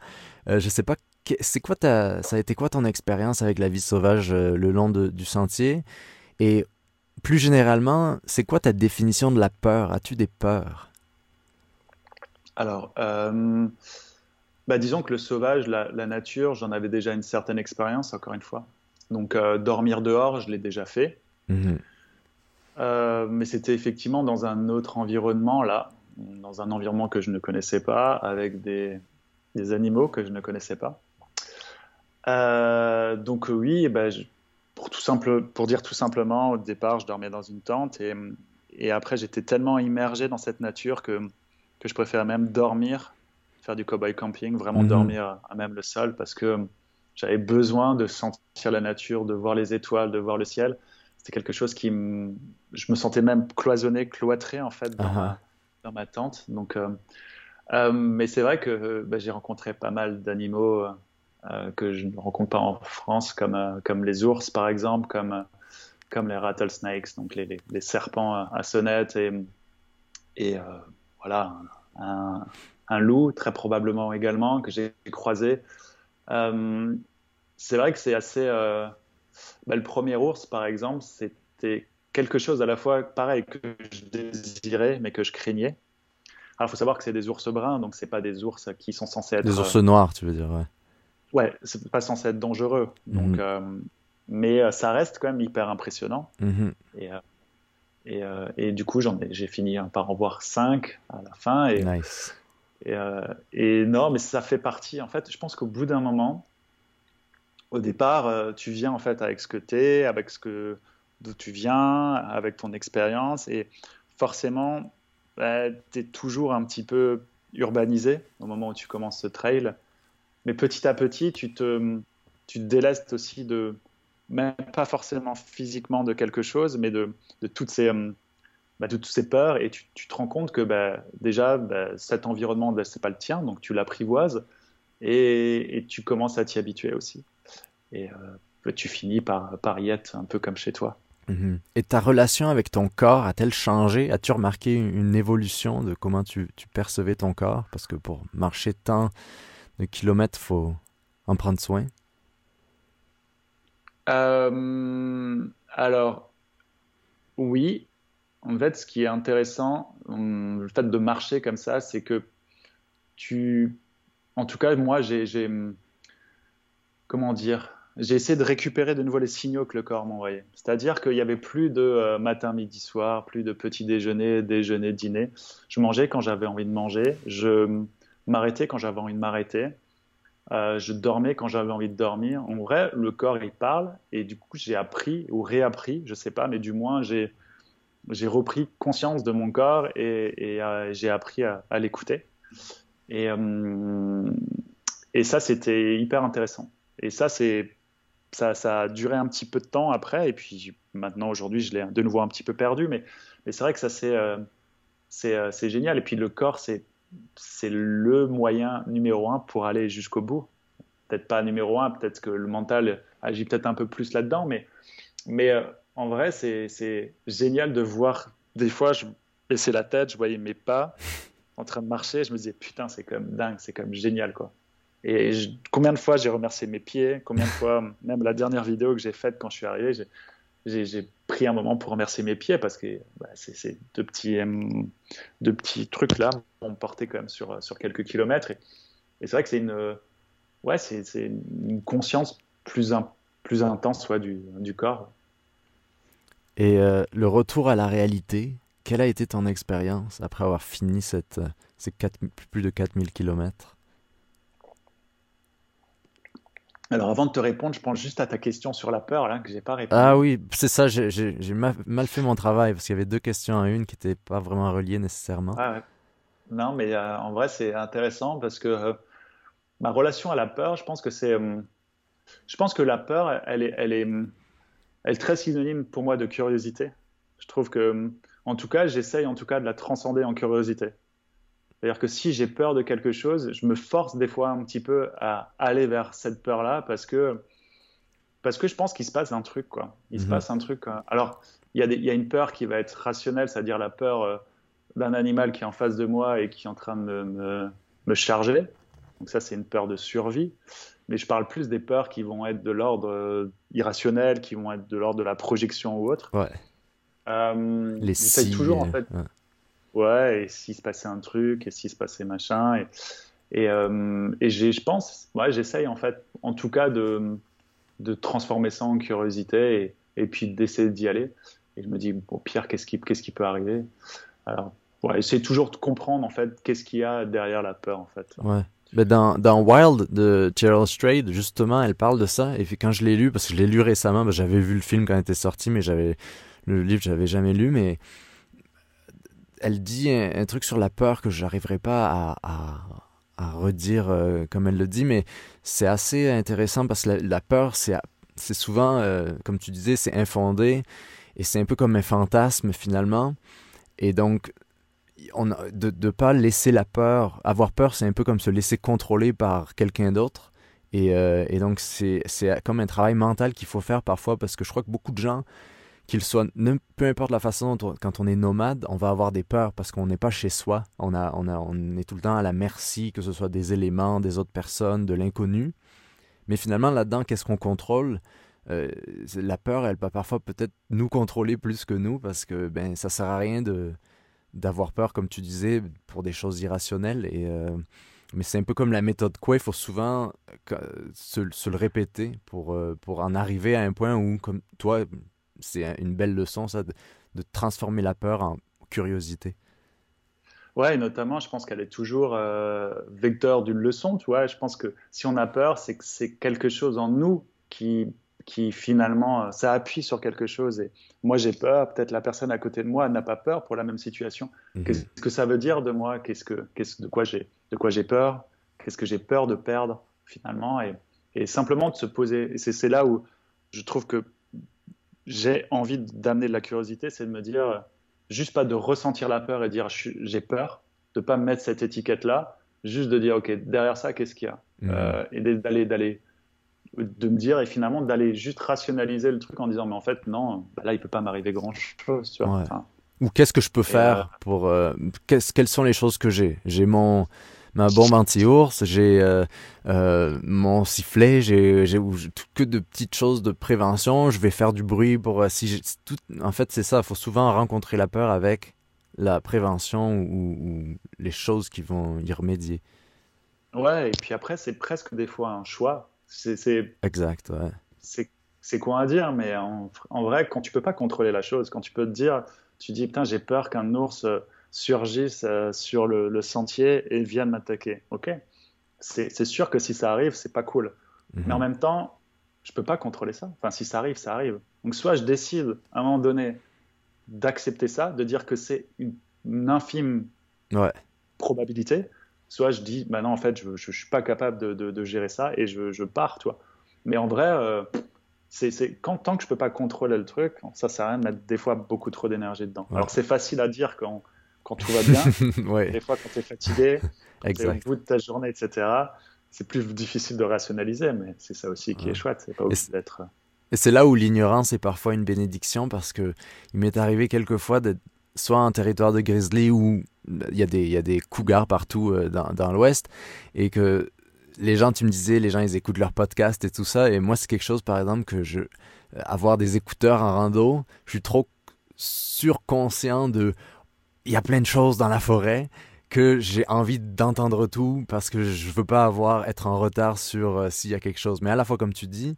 Euh, je sais pas c'est quoi ta ça a été quoi ton expérience avec la vie sauvage le long du sentier? Et plus généralement, c'est quoi ta définition de la peur? As-tu des peurs? Alors, euh, bah, disons que le sauvage, la, nature, j'en avais déjà une certaine expérience, encore une fois. Donc, euh, dormir dehors, je l'ai déjà fait. Euh, mais c'était effectivement dans un autre environnement, là, dans un environnement que je ne connaissais pas, avec des, animaux que je ne connaissais pas. Donc oui, bah, je, pour, tout simple, pour dire tout simplement, au départ, je dormais dans une tente et, et après, j'étais tellement immergé dans cette nature que, que je préférais même dormir, faire du cowboy camping, vraiment mhm. dormir à même le sol parce que j'avais besoin de sentir la nature, de voir les étoiles, de voir le ciel. C'était quelque chose qui me... Je me sentais même cloisonné, cloîtré en fait dans, ma, dans ma, tente. Donc, euh, euh, mais c'est vrai que bah, j'ai rencontré pas mal d'animaux euh, que je ne rencontre pas en France, comme, euh, comme les ours par exemple, comme, euh, comme les rattlesnakes, donc les, les, serpents à sonnette et, et voilà, un, un, loup très probablement également que j'ai croisé. c'est vrai que c'est assez. Bah, le premier ours par exemple, c'était quelque chose à la fois pareil que je désirais mais que je craignais. Alors il faut savoir que c'est des ours bruns, donc c'est pas des ours qui sont censés être. Des ours noirs, tu veux dire, ouais. Ouais, c'est pas censé être dangereux. Donc, mhm. euh, mais euh, ça reste quand même hyper impressionnant. Mhm. Et, euh, et, et, du coup, j'ai fini par en voir cinq à la fin. Et, nice. Et, et, non, mais ça fait partie. En fait, je pense qu'au bout d'un moment, au départ, tu viens en fait avec ce que tu es, avec ce que d'où tu viens, avec ton expérience, et forcément, bah, tu es toujours un petit peu urbanisé au moment où tu commences ce trail. Mais petit à petit, tu te, tu te délestes aussi de, même pas forcément physiquement de quelque chose, mais de, toutes ces, euh, bah, de peurs. Et tu, te rends compte que bah, déjà, bah, cet environnement, c'est pas le tien, donc tu l'apprivoises et, et, tu commences à t'y habituer aussi. Et euh, tu finis par, par y être un peu comme chez toi. Mhm. Et ta relation avec ton corps a-t-elle changé? As-tu remarqué une évolution de comment tu, tu percevais ton corps? Parce que pour marcher tant de kilomètres, faut en prendre soin? Euh, Alors, oui. En fait, ce qui est intéressant, hum, le fait de marcher comme ça, c'est que tu. En tout cas, moi, j'ai. Comment dire j'ai essayé de récupérer de nouveau les signaux que le corps m'envoyait. C'est-à-dire qu'il n'y avait plus de euh, matin, midi, soir, plus de petit déjeuner, déjeuner, dîner. Je mangeais quand j'avais envie de manger. Je, m'arrêter quand j'avais envie de m'arrêter. Euh, je dormais quand j'avais envie de dormir. En vrai, le corps, il parle. Et du coup, j'ai appris ou réappris, je sais pas, mais du moins, j'ai, repris conscience de mon corps et, euh, j'ai appris à, l'écouter. Et, euh, et ça, c'était hyper intéressant. Et ça, c'est, ça, ça a duré un petit peu de temps après. Et puis maintenant, aujourd'hui, je l'ai de nouveau un petit peu perdu. Mais, mais c'est vrai que ça, c'est, c'est génial. Et puis le corps, c'est c'est le moyen numéro un pour aller jusqu'au bout. Peut-être pas numéro un, peut-être que le mental agit peut-être un peu plus là-dedans, mais, mais euh, en vrai, c'est génial de voir. Des fois, je baissais la tête, je voyais mes pas en train de marcher, je me disais putain, c'est comme dingue, c'est comme génial quoi. Et combien de fois j'ai remercié mes pieds, combien de fois, même la dernière vidéo que j'ai faite quand je suis arrivé, j'ai pris un moment pour remercier mes pieds parce que bah, ces deux petits, deux petits trucs là m'ont porté quand même sur, sur quelques kilomètres. Et, c'est vrai que c'est une, ouais, c'est une conscience plus, plus intense du, corps. Et euh, le retour à la réalité, quelle a été ton expérience après avoir fini cette, euh, ces 4, plus de 4000 km Alors avant de te répondre, je pense juste à ta question sur la peur là que j'ai pas répondu. Ah oui, c'est ça, j'ai mal fait mon travail parce qu'il y avait deux questions à une qui n'étaient pas vraiment reliées nécessairement. Ah ouais. Non, mais euh, en vrai c'est intéressant parce que ma relation à la peur, je pense que c'est, je pense que la peur, elle est, elle est, elle est très synonyme pour moi de curiosité. Je trouve que, en tout cas, j'essaye en tout cas de la transcender en curiosité. C'est-à-dire que si j'ai peur de quelque chose, je me force des fois un petit peu à aller vers cette peur-là parce que, parce que je pense qu'il se passe un truc. Quoi. Il se mhm. passe un truc. Alors, il y, y, a une peur qui va être rationnelle, c'est-à-dire la peur euh, d'un animal qui est en face de moi et qui est en train de me, me charger. Donc ça, c'est une peur de survie mais je parle plus des peurs qui vont être de l'ordre euh, irrationnel, qui vont être de l'ordre de la projection ou autre. Ouais. Euh, Les si, toujours en fait. Ouais. Et s'il se passait un truc, et s'il se passait machin, et et, euh, et je pense, ouais, j'essaye en fait, en tout cas de de transformer ça en curiosité et, et puis d'essayer d'y aller. Et je me dis, au pire, qu'est-ce qui qu'est-ce qui peut arriver? Alors, ouais, essayer toujours de comprendre en fait qu'est-ce qu'il y a derrière la peur en fait. Ouais dans, dans, Wild de Cheryl Strayed, justement, elle parle de ça. Et puis quand je l'ai lu, parce que je l'ai lu récemment, j'avais vu le film quand il était sorti, mais j'avais le livre, j'avais jamais lu. Mais elle dit un, truc sur la peur que j'arriverai pas à, à, redire euh, comme elle le dit, mais c'est assez intéressant parce que la, peur, c'est souvent, euh, comme tu disais, c'est infondé et c'est un peu comme un fantasme finalement. Et donc, de ne pas laisser la peur, avoir peur, c'est un peu comme se laisser contrôler par quelqu'un d'autre. Et, euh, et, donc, c'est comme un travail mental qu'il faut faire parfois parce que je crois que beaucoup de gens, qu'ils soient, peu importe la façon dont quand on est nomade, on va avoir des peurs parce qu'on n'est pas chez soi. On, a, on, a, on est tout le temps à la merci, que ce soit des éléments, des autres personnes, de l'inconnu. Mais finalement, là-dedans, qu'est-ce qu'on contrôle? Euh, La peur, elle peut parfois peut-être nous contrôler plus que nous parce que ben, ça sert à rien de d'avoir peur, comme tu disais, pour des choses irrationnelles. Et, euh, mais c'est un peu comme la méthode quoi, il faut souvent euh, se, le répéter pour, pour en arriver à un point où, comme toi, c'est une belle leçon, ça, de, transformer la peur en curiosité. Ouais, et notamment, je pense qu'elle est toujours vecteur d'une leçon, tu vois. Je pense que si on a peur, c'est que c'est quelque chose en nous qui qui finalement, euh, ça appuie sur quelque chose. Et moi, j'ai peur, peut-être la personne à côté de moi n'a pas peur pour la même situation. Mhm. Qu'est-ce que ça veut dire de moi? Qu'est-ce que, qu'est-ce, de quoi j'ai, de quoi j'ai peur? Qu'est-ce que j'ai peur de perdre finalement? Et, et, simplement de se poser. Et c'est, c'est là où je trouve que j'ai envie d'amener de la curiosité, c'est de me dire, juste pas de ressentir la peur et dire j'ai peur, de pas me mettre cette étiquette-là, juste de dire, OK, derrière ça, qu'est-ce qu'il y a? Mhm. euh, Et d'aller, d'aller de me dire et finalement d'aller juste rationaliser le truc en disant mais en fait non bah là il peut pas m'arriver grand chose tu vois ou qu'est-ce que je peux faire euh, pour euh, quelles sont les choses que j'ai? J'ai mon ma bombe anti-ours j'ai euh, mon sifflet j'ai que de petites choses de prévention. Je vais faire du bruit pour si tout en fait c'est ça il faut souvent rencontrer la peur avec la prévention ou, ou les choses qui vont y remédier. Ouais et puis après c'est presque des fois un choix. C'est exact. C'est quoi à dire, mais en, vrai, quand tu peux pas contrôler la chose, quand tu peux te dire, tu dis putain, j'ai peur qu'un ours euh, surgisse euh, sur le, sentier et vienne m'attaquer. Ok, c'est sûr que si ça arrive, c'est pas cool. Mhm. Mais en même temps, je peux pas contrôler ça. Enfin, si ça arrive, ça arrive. Donc soit je décide à un moment donné d'accepter ça, de dire que c'est une, infime probabilité, soit je dis, bah non, en fait, je ne suis pas capable de, de, gérer ça et je, je, pars, toi. Mais en vrai, euh, c'est quand tant que je peux pas contrôler le truc, ça sert à rien de mettre des fois beaucoup trop d'énergie dedans. Alors c'est facile à dire quand, quand tout va bien. ouais. Des fois, quand tu es fatigué, quand tu es au bout de ta journée, etc., c'est plus difficile de rationaliser, mais c'est ça aussi qui est chouette. C'est pas obligé d'être. Euh, et c'est là où l'ignorance est parfois une bénédiction parce que il m'est arrivé quelquefois d'être soit en territoire de grizzly où il y a des, il y a des cougars partout euh, dans, dans l'ouest et que les gens, tu me disais, les gens ils écoutent leur podcast et tout ça et moi c'est quelque chose par exemple que je avoir des écouteurs en rando, je suis trop surconscient de il y a plein de choses dans la forêt que j'ai envie d'entendre tout parce que je veux pas avoir être en retard sur euh, s'il y a quelque chose mais à la fois comme tu dis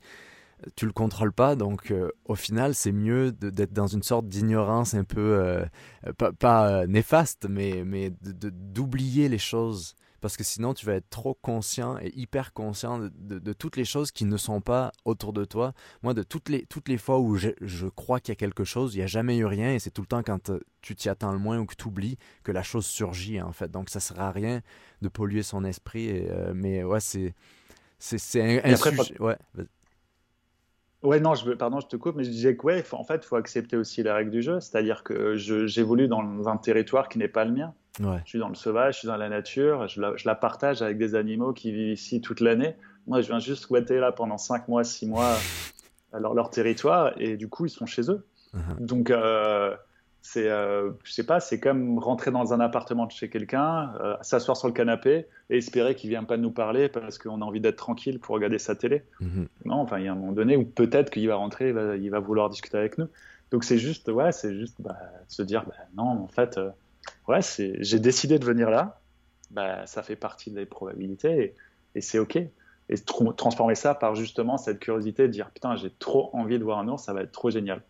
tu le contrôles pas, donc euh, au final, c'est mieux d'être dans une sorte d'ignorance un peu, euh, pas, pas néfaste, mais, mais d'oublier les choses. Parce que sinon, tu vas être trop conscient et hyper conscient de, de, toutes les choses qui ne sont pas autour de toi. Moi, de toutes les, toutes les fois où je, je crois qu'il y a quelque chose, il n'y a jamais eu rien et c'est tout le temps quand tu t'y attends le moins ou que tu oublies que la chose surgit, en fait. Donc, ça ne sert à rien de polluer son esprit. Et, mais ouais, c'est c'est un, un sujet. Ouais. Ouais, non, je, pardon, je te coupe, mais je disais que, ouais, en fait, il faut accepter aussi les règles du jeu. C'est-à-dire que j'évolue dans un territoire qui n'est pas le mien. Ouais. Je suis dans le sauvage, je suis dans la nature, je la, je la partage avec des animaux qui vivent ici toute l'année. Moi, je viens juste squatter là pendant 5 mois, 6 mois, alors leur territoire, et du coup, ils sont chez eux. Uh-huh. Donc, euh, c'est, euh, je sais pas, c'est comme rentrer dans un appartement de chez quelqu'un, euh, s'asseoir sur le canapé et espérer qu'il vienne pas nous parler parce qu'on a envie d'être tranquille pour regarder sa télé. Mhm. Non, enfin, il y a un moment donné où peut-être qu'il va rentrer, il va, vouloir discuter avec nous. Donc c'est juste, ouais, c'est juste bah, se dire, bah, non, en fait, euh, ouais, j'ai décidé de venir là, bah, ça fait partie des probabilités et, c'est ok. Et transformer ça par justement cette curiosité de dire, putain, j'ai trop envie de voir un ours, ça va être trop génial.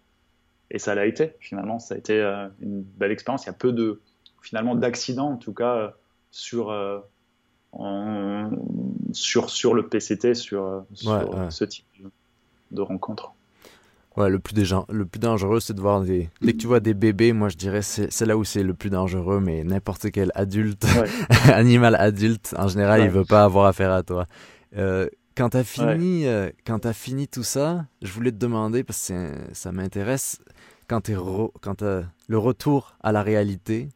Et ça l'a été, finalement. Ça a été euh, une belle expérience. Il y a peu de, finalement, d'accidents, en tout cas, euh, sur, euh, sur, sur le PCT, sur, ce type de rencontre. Ouais, le plus, le plus dangereux, c'est de voir des. Dès que tu vois des bébés, moi je dirais c'est là où c'est le plus dangereux, mais n'importe quel adulte, animal adulte, en général, il veut pas avoir affaire à toi. quand tu as, fini, as fini tout ça, je voulais te demander, parce que ça m'intéresse, quand, es quand le retour à la réalité,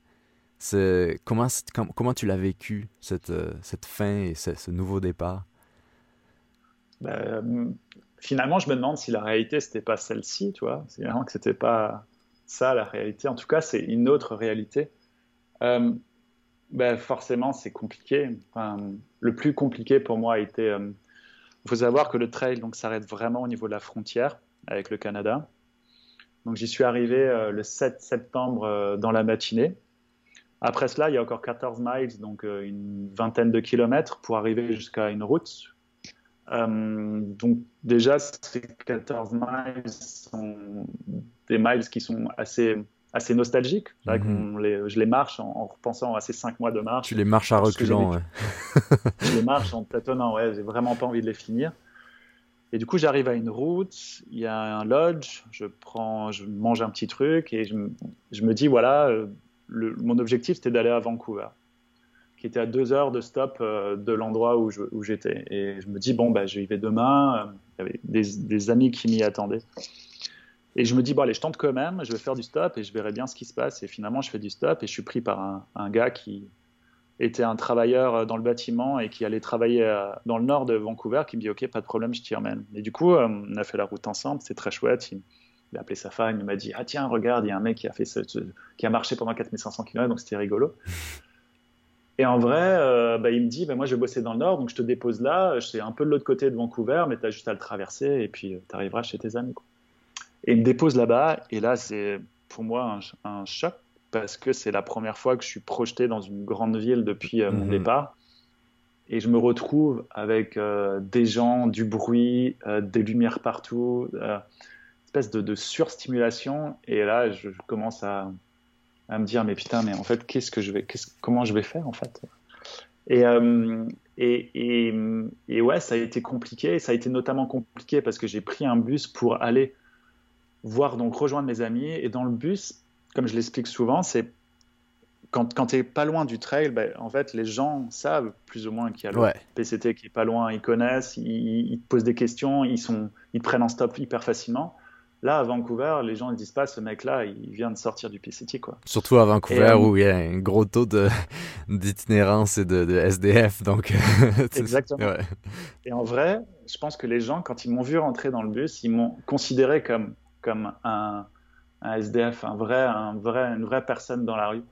c'est comment, comment tu l'as vécu, cette, euh, cette fin et ce, nouveau départ? Ben, Finalement, je me demande si la réalité, c'était pas celle-ci, tu vois. C'est vraiment que c'était pas ça, la réalité. En tout cas, c'est une autre réalité. Euh, ben, forcément, c'est compliqué. le plus compliqué pour moi a été... Il euh, faut savoir que le trail s'arrête vraiment au niveau de la frontière avec le Canada. Donc j'y suis arrivé euh, le 7 septembre dans la matinée. Après cela, il y a encore 14 miles, donc une vingtaine de kilomètres pour arriver jusqu'à une route. Donc déjà, ces 14 miles sont des miles qui sont assez assez nostalgiques. Mhm. je les marche en, repensant à ces cinq mois de marche. Tu les marches à reculons, ouais. je les marche en tâtonnant, ouais. J'ai vraiment pas envie de les finir. Et du coup, j'arrive à une route, il y a un lodge, je prends, je mange un petit truc et je, je me dis voilà, euh, le, mon objectif c'était d'aller à Vancouver, qui était à deux heures de stop euh, de l'endroit où, j'étais. Et je me dis bon, bah, je y vais demain. Il y avait des, amis qui m'y attendaient. Et je me dis bon, allez, je tente quand même, je vais faire du stop et je verrai bien ce qui se passe. Et finalement, je fais du stop et je suis pris par un, gars qui, était un travailleur euh, dans le bâtiment et qui allait travailler euh, dans le nord de Vancouver, qui me dit Ok, pas de problème, je t'y emmène. Et du coup, euh, on a fait la route ensemble, c'est très chouette. Il, a appelé sa femme, il m'a dit Ah, tiens, regarde, il y a un mec qui a, fait qui a marché pendant 4500 km, donc c'était rigolo. Et en vrai, bah, il me dit bah, Moi, je vais bosser dans le nord, donc je te dépose là. C'est un peu de l'autre côté de Vancouver, mais tu as juste à le traverser et puis tu arriveras chez tes amis. Et il me dépose là-bas, et là, c'est pour moi un, un choc parce que c'est la première fois que je suis projeté dans une grande ville depuis euh, mon mhm. départ. Et je me retrouve avec euh, des gens, du bruit, euh, des lumières partout, une espèce de, surstimulation. Et là, je, commence à, me dire, mais putain, mais en fait, qu'est-ce que je vais, comment je vais faire en fait? Et, et, et, ouais, ça a été compliqué. Ça a été notamment compliqué parce que j'ai pris un bus pour aller voir, donc rejoindre mes amis. Et dans le bus, comme je l'explique souvent, c'est quand, quand tu n'es pas loin du trail, ben, en fait, les gens savent plus ou moins qu'il y a le PCT qui est pas loin, ils connaissent, ils, te posent des questions, ils, sont, ils prennent en stop hyper facilement. Là, à Vancouver, les gens ne disent pas ce mec-là, il vient de sortir du PCT. Quoi. Surtout à Vancouver, euh, où il y a un gros taux d'itinérance et de, SDF. Donc... Exactement. Et en vrai, je pense que les gens, quand ils m'ont vu rentrer dans le bus, ils m'ont considéré comme, comme un, un SDF, un vrai, un vrai, une vraie personne dans la rue.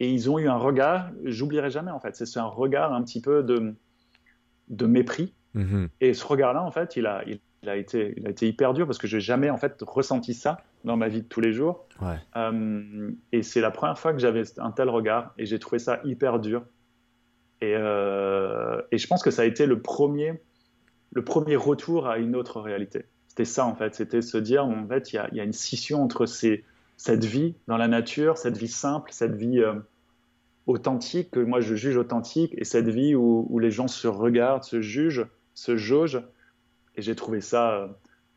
Et ils ont eu un regard, j'oublierai jamais en fait, c'est un regard un petit peu de, de mépris. Mhm. Et ce regard-là, en fait, il a, il, a été, il a été hyper dur parce que je n'ai jamais en fait ressenti ça dans ma vie de tous les jours. Euh, et c'est la première fois que j'avais un tel regard et j'ai trouvé ça hyper dur. Et, euh, et, je pense que ça a été le premier, le premier retour à une autre réalité. c'était ça en fait, c'était se dire en fait il y a, une scission entre ces, cette vie dans la nature, cette vie simple, cette vie euh, authentique que moi je juge authentique et cette vie où, les gens se regardent, se jugent, se jaugent. Et j'ai trouvé ça. Euh,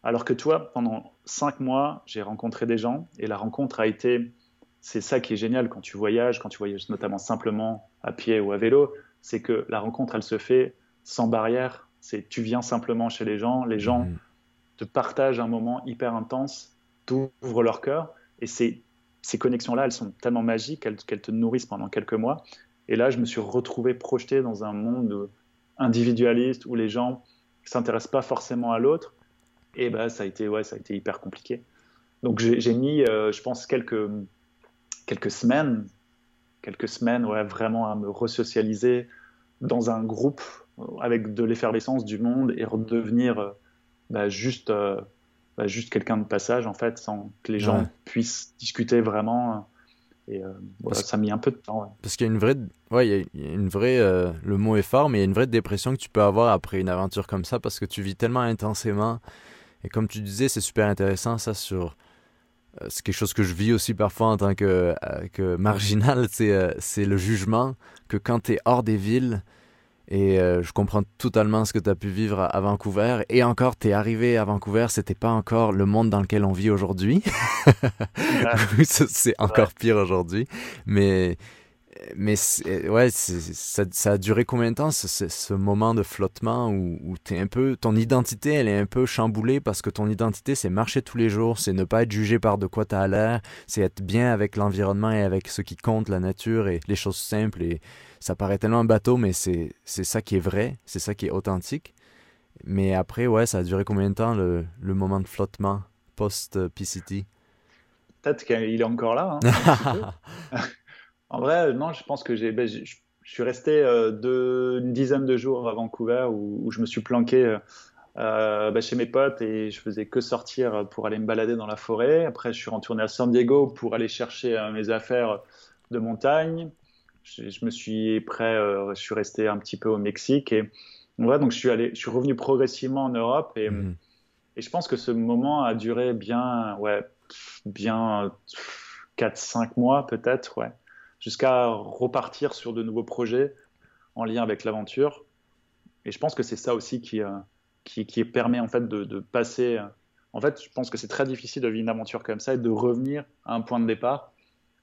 alors que toi, pendant cinq mois, j'ai rencontré des gens et la rencontre a été. C'est ça qui est génial quand tu voyages, quand tu voyages notamment simplement à pied ou à vélo, c'est que la rencontre, elle se fait sans barrière. C'est tu viens simplement chez les gens, les gens mmh. te partagent un moment hyper intense, t'ouvrent leur cœur et c'est ces connexions-là, elles sont tellement magiques qu'elles te nourrissent pendant quelques mois. Et là, je me suis retrouvé projeté dans un monde individualiste où les gens s'intéressent pas forcément à l'autre. Et ben, ça a été, ouais, ça a été hyper compliqué. Donc j'ai mis, euh, je pense, quelques, quelques semaines, quelques semaines, ouais, vraiment à me resocialiser dans un groupe avec de l'effervescence du monde et redevenir euh, bah, juste euh, bah, juste quelqu'un de passage, en fait, sans que les gens puissent discuter vraiment. Et euh, ça a mis un peu de temps. Parce qu'il y a une vraie, ouais, il y a une vraie, euh, le mot est fort, mais il y a une vraie dépression que tu peux avoir après une aventure comme ça parce que tu vis tellement intensément. Et comme tu disais, c'est super intéressant ça sur. Euh, c'est quelque chose que je vis aussi parfois en tant que, que marginal, c'est le jugement que quand tu es hors des villes, et euh, je comprends totalement ce que tu as pu vivre à, Vancouver. Et encore, tu es arrivé à Vancouver, c'était pas encore le monde dans lequel on vit aujourd'hui. c'est encore pire aujourd'hui. Mais, mais ouais, ça, ça, a duré combien de temps, ce, ce moment de flottement où, où es un peu, ton identité, elle est un peu chamboulée parce que ton identité, c'est marcher tous les jours, c'est ne pas être jugé par de quoi tu as l'air, c'est être bien avec l'environnement et avec ce qui compte, la nature et les choses simples. Et, ça paraît tellement un bateau, mais c'est ça qui est vrai, c'est ça qui est authentique. Mais après, ouais, ça a duré combien de temps le, le moment de flottement post-PCT Peut-être qu'il est encore là. Hein, en vrai, non, je pense que j'ai, ben, je, suis resté euh, une dizaine de jours à Vancouver où, je me suis planqué euh, euh, ben, chez mes potes et je faisais que sortir pour aller me balader dans la forêt. Après, je suis retourné à San Diego pour aller chercher mes affaires de montagne je, me suis prêt, euh, je suis resté un petit peu au Mexique et ouais, donc je suis allé, je suis revenu progressivement en Europe et, mhm. et je pense que ce moment a duré bien, ouais, bien 4-5 mois peut-être, ouais, jusqu'à repartir sur de nouveaux projets en lien avec l'aventure. Et je pense que c'est ça aussi qui, euh, qui, permet en fait de, de passer. Euh, en fait, je pense que c'est très difficile de vivre une aventure comme ça et de revenir à un point de départ.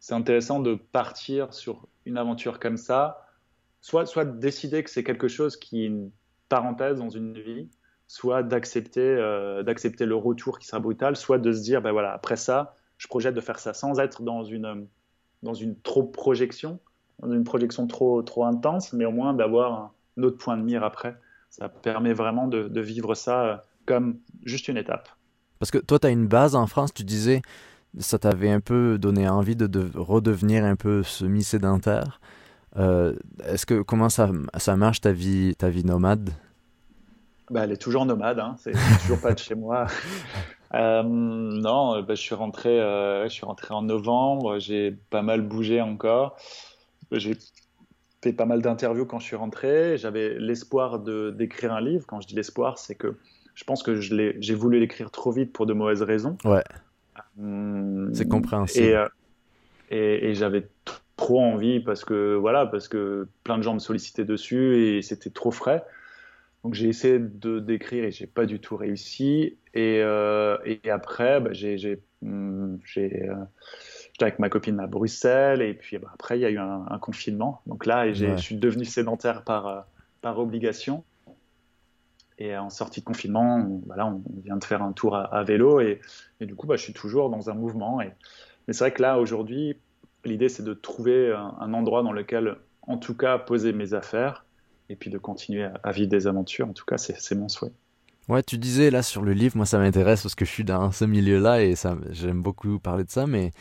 C'est intéressant de partir sur une aventure comme ça, soit, soit décider que c'est quelque chose qui est une parenthèse dans une vie, soit d'accepter euh, d'accepter le retour qui sera brutal, soit de se dire, ben voilà, après ça, je projette de faire ça sans être dans une, dans une trop projection, dans une projection trop, trop intense, mais au moins d'avoir un autre point de mire après. Ça permet vraiment de, de vivre ça euh, comme juste une étape. Parce que toi, tu as une base en France, tu disais, ça t'avait un peu donné envie de, redevenir un peu semi-sédentaire. Euh, est-ce que comment ça, ça marche ta vie, ta vie nomade? Bah, Elle est toujours nomade, hein. c'est toujours pas de chez moi. Euh, non, bah, je, suis rentré, euh, je suis rentré en novembre, j'ai pas mal bougé encore. J'ai fait pas mal d'interviews quand je suis rentré. J'avais l'espoir d'écrire un livre. Quand je dis l'espoir, c'est que je pense que j'ai voulu l'écrire trop vite pour de mauvaises raisons. Ouais. Hmm. C'est compréhensible. Euh, et, et, j'avais trop envie parce que voilà, parce que plein de gens me sollicitaient dessus et c'était trop frais. Donc j'ai essayé de d'écrire et j'ai pas du tout réussi. Et, euh, et après, bah, j'ai hmm, euh, j'étais avec ma copine à Bruxelles et puis bah, après il y a eu un, confinement. Donc là, je suis devenu sédentaire par par obligation. Et en sortie de confinement, on, on vient de faire un tour à, vélo et, et, du coup, bah, je suis toujours dans un mouvement. Et, mais c'est vrai que là, aujourd'hui, l'idée, c'est de trouver un, endroit dans lequel, en tout cas, poser mes affaires et puis de continuer à, vivre des aventures. En tout cas, c'est mon souhait. Ouais, tu disais là sur le livre, moi ça m'intéresse parce que je suis dans ce milieu-là et j'aime beaucoup parler de ça, mais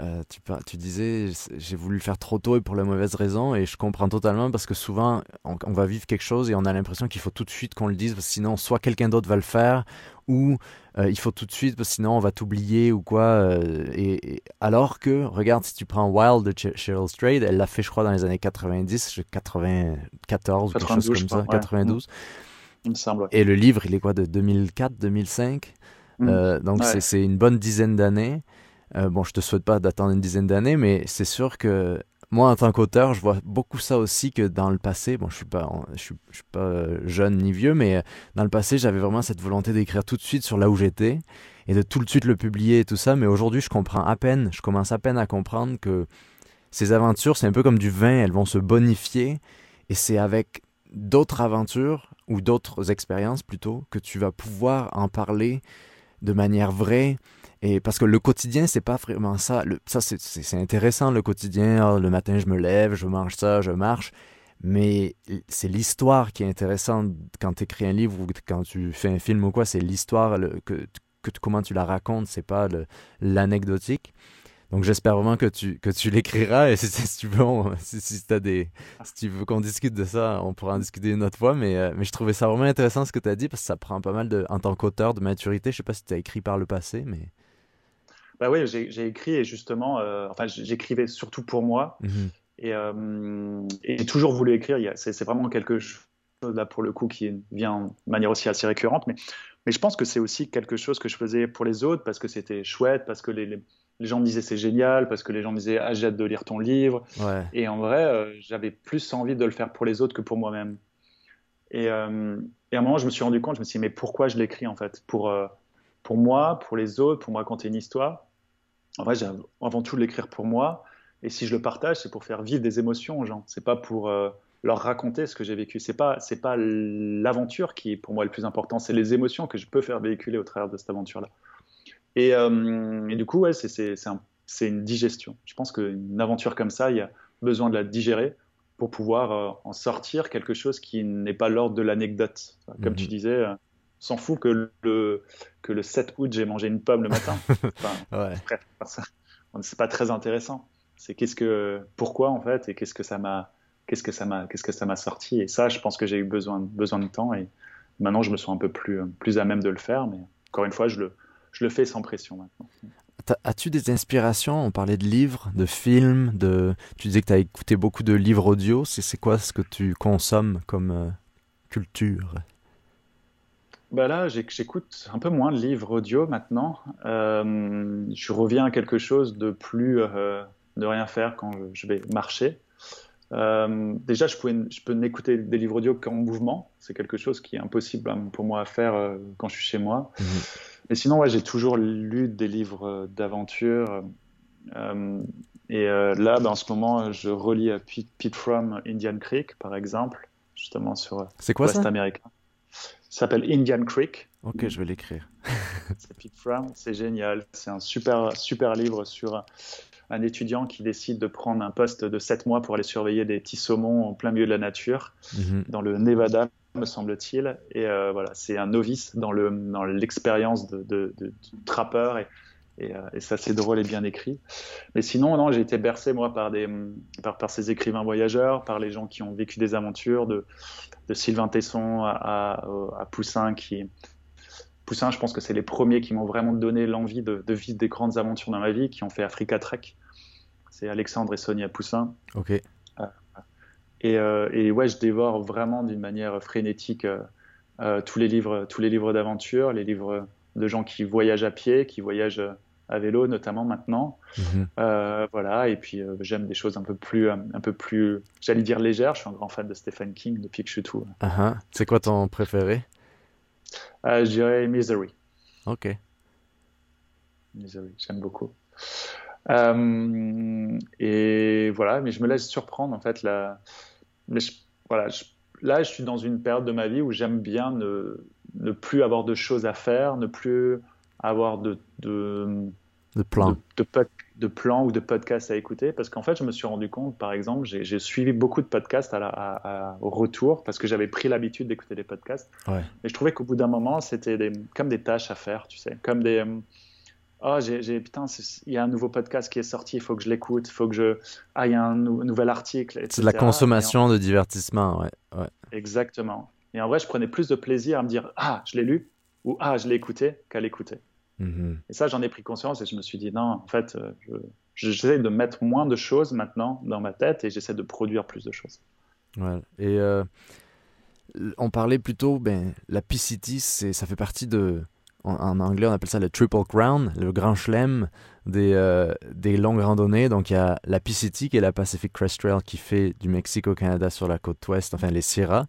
euh, tu, tu, disais, j'ai voulu le faire trop tôt et pour la mauvaise raison, et je comprends totalement parce que souvent, on, va vivre quelque chose et on a l'impression qu'il faut tout de suite qu'on le dise, parce que sinon, soit quelqu'un d'autre va le faire, ou euh, il faut tout de suite, parce que sinon, on va t'oublier ou quoi. Euh, et, alors que, regarde, si tu prends Wild de Cheryl Strayed, elle l'a fait, je crois, dans les années 90, 94, 92, quelque chose comme ça, 92. il me semble. Et le livre, il est quoi, de 2004, 2005 Mm. Donc, Ouais. c'est- c'est une bonne dizaine d'années. Euh, bon, je te souhaite pas d'attendre une dizaine d'années, mais c'est sûr que moi, en tant qu'auteur, je vois beaucoup ça aussi que dans le passé. Bon, je suis pas, je suis, je suis pas euh, jeune ni vieux, mais euh, dans le passé, j'avais vraiment cette volonté d'écrire tout de suite sur là où j'étais et de tout de suite le publier et tout ça. Mais aujourd'hui, je comprends à peine, je commence à peine à comprendre que ces aventures, c'est un peu comme du vin, elles vont se bonifier et c'est avec d'autres aventures ou d'autres expériences plutôt que tu vas pouvoir en parler de manière vraie. Et parce que le quotidien, c'est pas vraiment ça. Le- ça, c'est- intéressant, le quotidien. Ah, le matin, je me lève, je mange ça, je marche. Mais c'est l'histoire qui est intéressante quand tu écris un livre ou quand tu fais un film ou quoi. C'est l'histoire, que, que, comment tu la racontes, c'est pas l'anecdotique. Donc j'espère vraiment que tu, que tu l'écriras et si, tu veux, si, si, t'as des, si tu veux qu'on discute de ça, on pourra en discuter une autre fois. Mais, euh, mais je trouvais ça vraiment intéressant ce que tu as dit parce que ça prend pas mal de, en tant qu'auteur de maturité. Je sais pas si tu as écrit par le passé, mais. Bah oui, j'ai écrit et justement, euh, enfin, j'écrivais surtout pour moi Mhm. et, euh, et j'ai toujours voulu écrire. C'est c'est vraiment quelque chose là pour le coup qui vient de manière aussi assez récurrente, mais, mais je pense que c'est aussi quelque chose que je faisais pour les autres parce que c'était chouette, parce que les, les, les gens me disaient c'est génial, parce que les gens me disaient ah j'ai hâte de lire ton livre. Ouais. Et en vrai, euh, j'avais plus envie de le faire pour les autres que pour moi-même. Et, euh, et à un moment, je me suis rendu compte, je me suis dit, mais pourquoi je l'écris en fait? Pour, euh, pour moi, pour les autres, pour me raconter une histoire. En vrai, j'ai avant tout de l'écrire pour moi. Et si je le partage, c'est pour faire vivre des émotions aux gens. C'est pas pour euh, leur raconter ce que j'ai vécu. C'est pas, c'est pas l'aventure qui est pour moi le plus important. C'est les émotions que je peux faire véhiculer au travers de cette aventure-là. Et, euh, et du coup, ouais, c'est, c'est, c'est, un- une digestion. Je pense qu'une aventure comme ça, il y a besoin de la digérer pour pouvoir euh, en sortir quelque chose qui n'est pas l'ordre de l'anecdote. Comme Mhm. tu disais, euh, on s'en fout que le, que le 7 août, j'ai mangé une pomme le matin. Enfin, Ouais. c'est pas très intéressant. C'est qu'est-ce que, pourquoi en fait, et qu'est-ce que ça m'a, qu'est-ce que ça m'a, qu'est-ce que ça m'a sorti. Et ça, je pense que j'ai eu besoin, besoin de temps. Et maintenant, je me sens un peu plus, plus à même de le faire. Mais encore une fois, je le, je le fais sans pression maintenant. As-tu des inspirations? On parlait de livres, de films, de... tu disais que tu as écouté beaucoup de livres audio. C'est c'est quoi ce que tu consommes comme euh, culture? Bah là, j'écoute un peu moins de livres audio maintenant. Euh, je reviens à quelque chose de plus euh, de rien faire quand je, vais marcher. Euh, déjà, je, pouvais, je peux n'écouter des livres audio qu'en mouvement. C'est quelque chose qui est impossible hein, pour moi à faire quand je suis chez moi. Mhm. Mais sinon, ouais, j'ai toujours lu des livres d'aventure. Et là, bah, en ce moment, je relis Pete, Pete From Indian Creek, par exemple, justement sur C'est quoi ça? américain. Ça s'appelle Indian Creek. Ok, je vais l'écrire. C'est Pete Fromm, c'est génial. C'est un super, super livre sur un étudiant qui décide de prendre un poste de 7 mois pour aller surveiller des petits saumons en plein milieu de la nature, Mhm. dans le Nevada, me semble-t-il. Et euh, voilà, c'est un novice dans le dans l'expérience de, de, de- de trappeur et, et, euh, et ça c'est drôle et bien écrit. Mais sinon, non, j'ai été bercé moi par des par, par ces écrivains voyageurs, par les gens qui ont vécu des aventures, de, de Sylvain Tesson à, à, à Poussin qui Poussin, je pense que c'est les premiers qui m'ont vraiment donné l'envie de, de vivre des grandes aventures dans ma vie, qui ont fait Africa Trek. C'est Alexandre et Sonia Poussin. Ok. Et, euh, et ouais, je dévore vraiment d'une manière frénétique euh, euh, tous les livres, tous les livres d'aventure, les livres de gens qui voyagent à pied, qui voyagent à vélo, notamment maintenant. Mhm. Euh, voilà. Et puis euh, j'aime des choses un peu plus, un peu plus, j'allais dire légères. Je suis un grand fan de Stephen King depuis que je suis tout. Ah. C'est quoi ton préféré? Euh, je dirais Misery. Ok. Misery, j'aime beaucoup. Euh, et voilà, mais je me laisse surprendre en fait. Là, je- voilà, je- là, je suis dans une période de ma vie où j'aime bien ne, ne plus avoir de choses à faire, ne plus avoir de, de, De plan. de, de pod- de plans ou de podcasts à écouter parce qu'en fait je me suis rendu compte par exemple j'ai suivi beaucoup de podcasts à la- à- à- au retour parce que j'avais pris l'habitude d'écouter des podcasts Ouais. et je trouvais qu'au bout d'un moment c'était comme des tâches à faire tu sais comme des oh j'ai putain il y a un nouveau podcast qui est sorti il faut que je l'écoute il faut que je ah il y a un nou- nouvel article C'est de la consommation de divertissement, ouais. ouais. Exactement et en vrai je prenais plus de plaisir à me dire ah je l'ai lu ou ah je l'ai écouté qu'à l'écouter Mhm. et ça, j'en ai pris conscience et je me suis dit, non, en fait, euh, je- je- j'essaie de mettre moins de choses maintenant dans ma tête et j'essaie de produire plus de choses. Ouais. Et euh, on parlait plutôt, ben, la PCT, ça fait partie de, en, anglais on appelle ça le Triple Crown, le grand chelem des, euh, des longues randonnées. Donc il y a la PCT qui est la Pacific Crest Trail qui fait du Mexique au Canada sur la côte ouest, enfin les Sierras.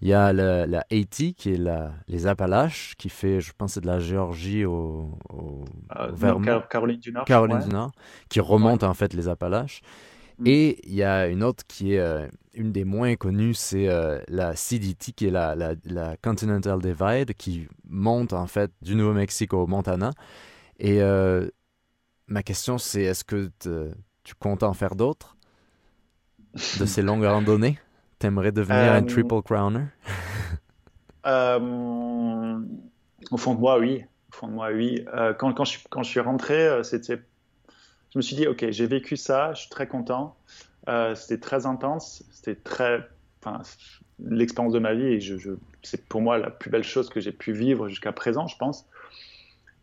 Il y a la AT qui est la, les Appalaches qui fait, je pense, de la Géorgie au, euh, Caroline du Nord. Caroline du Nord, qui remonte en fait les Appalaches. Mm. Et il y a une autre qui est euh, une des moins connues, c'est euh, la CDT, qui est la, la, la, Continental Divide, qui monte en fait du Nouveau-Mexique au Montana. Et euh, ma question, c'est est-ce que tu comptes en faire d'autres de ces longues randonnées? T'aimerais devenir un triple crowner? Au fond de moi, oui. Au fond de moi, oui. quand, quand, je, quand je suis rentré, c'était je me suis dit, ok, j'ai vécu ça, je suis très content. Euh, c'était très intense, c'était très, enfin, l'expérience de ma vie et je, c'est pour moi la plus belle chose que j'ai pu vivre jusqu'à présent, je pense.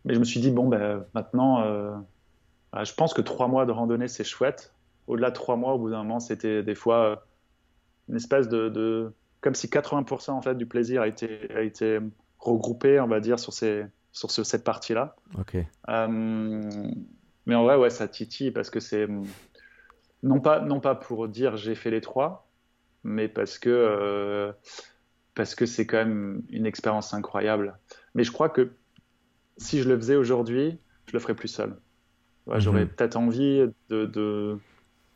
Mais je me suis dit, bon, ben, maintenant, euh, bah, je pense que trois mois de randonnée, c'est chouette. Au-delà de trois mois, au bout d'un moment, c'était des fois euh, une espèce de, comme si 80% en fait du plaisir a été, a été regroupé, on va dire, sur, ces, sur cette partie-là. Ok. Mais en vrai, ouais, ça titille parce que c'est non pas non pas pour dire j'ai fait les trois, mais parce que euh, parce que c'est quand même une expérience incroyable. Mais je crois que si je le faisais aujourd'hui, je le ferais plus seul. J'aurais mhm. peut-être envie de, de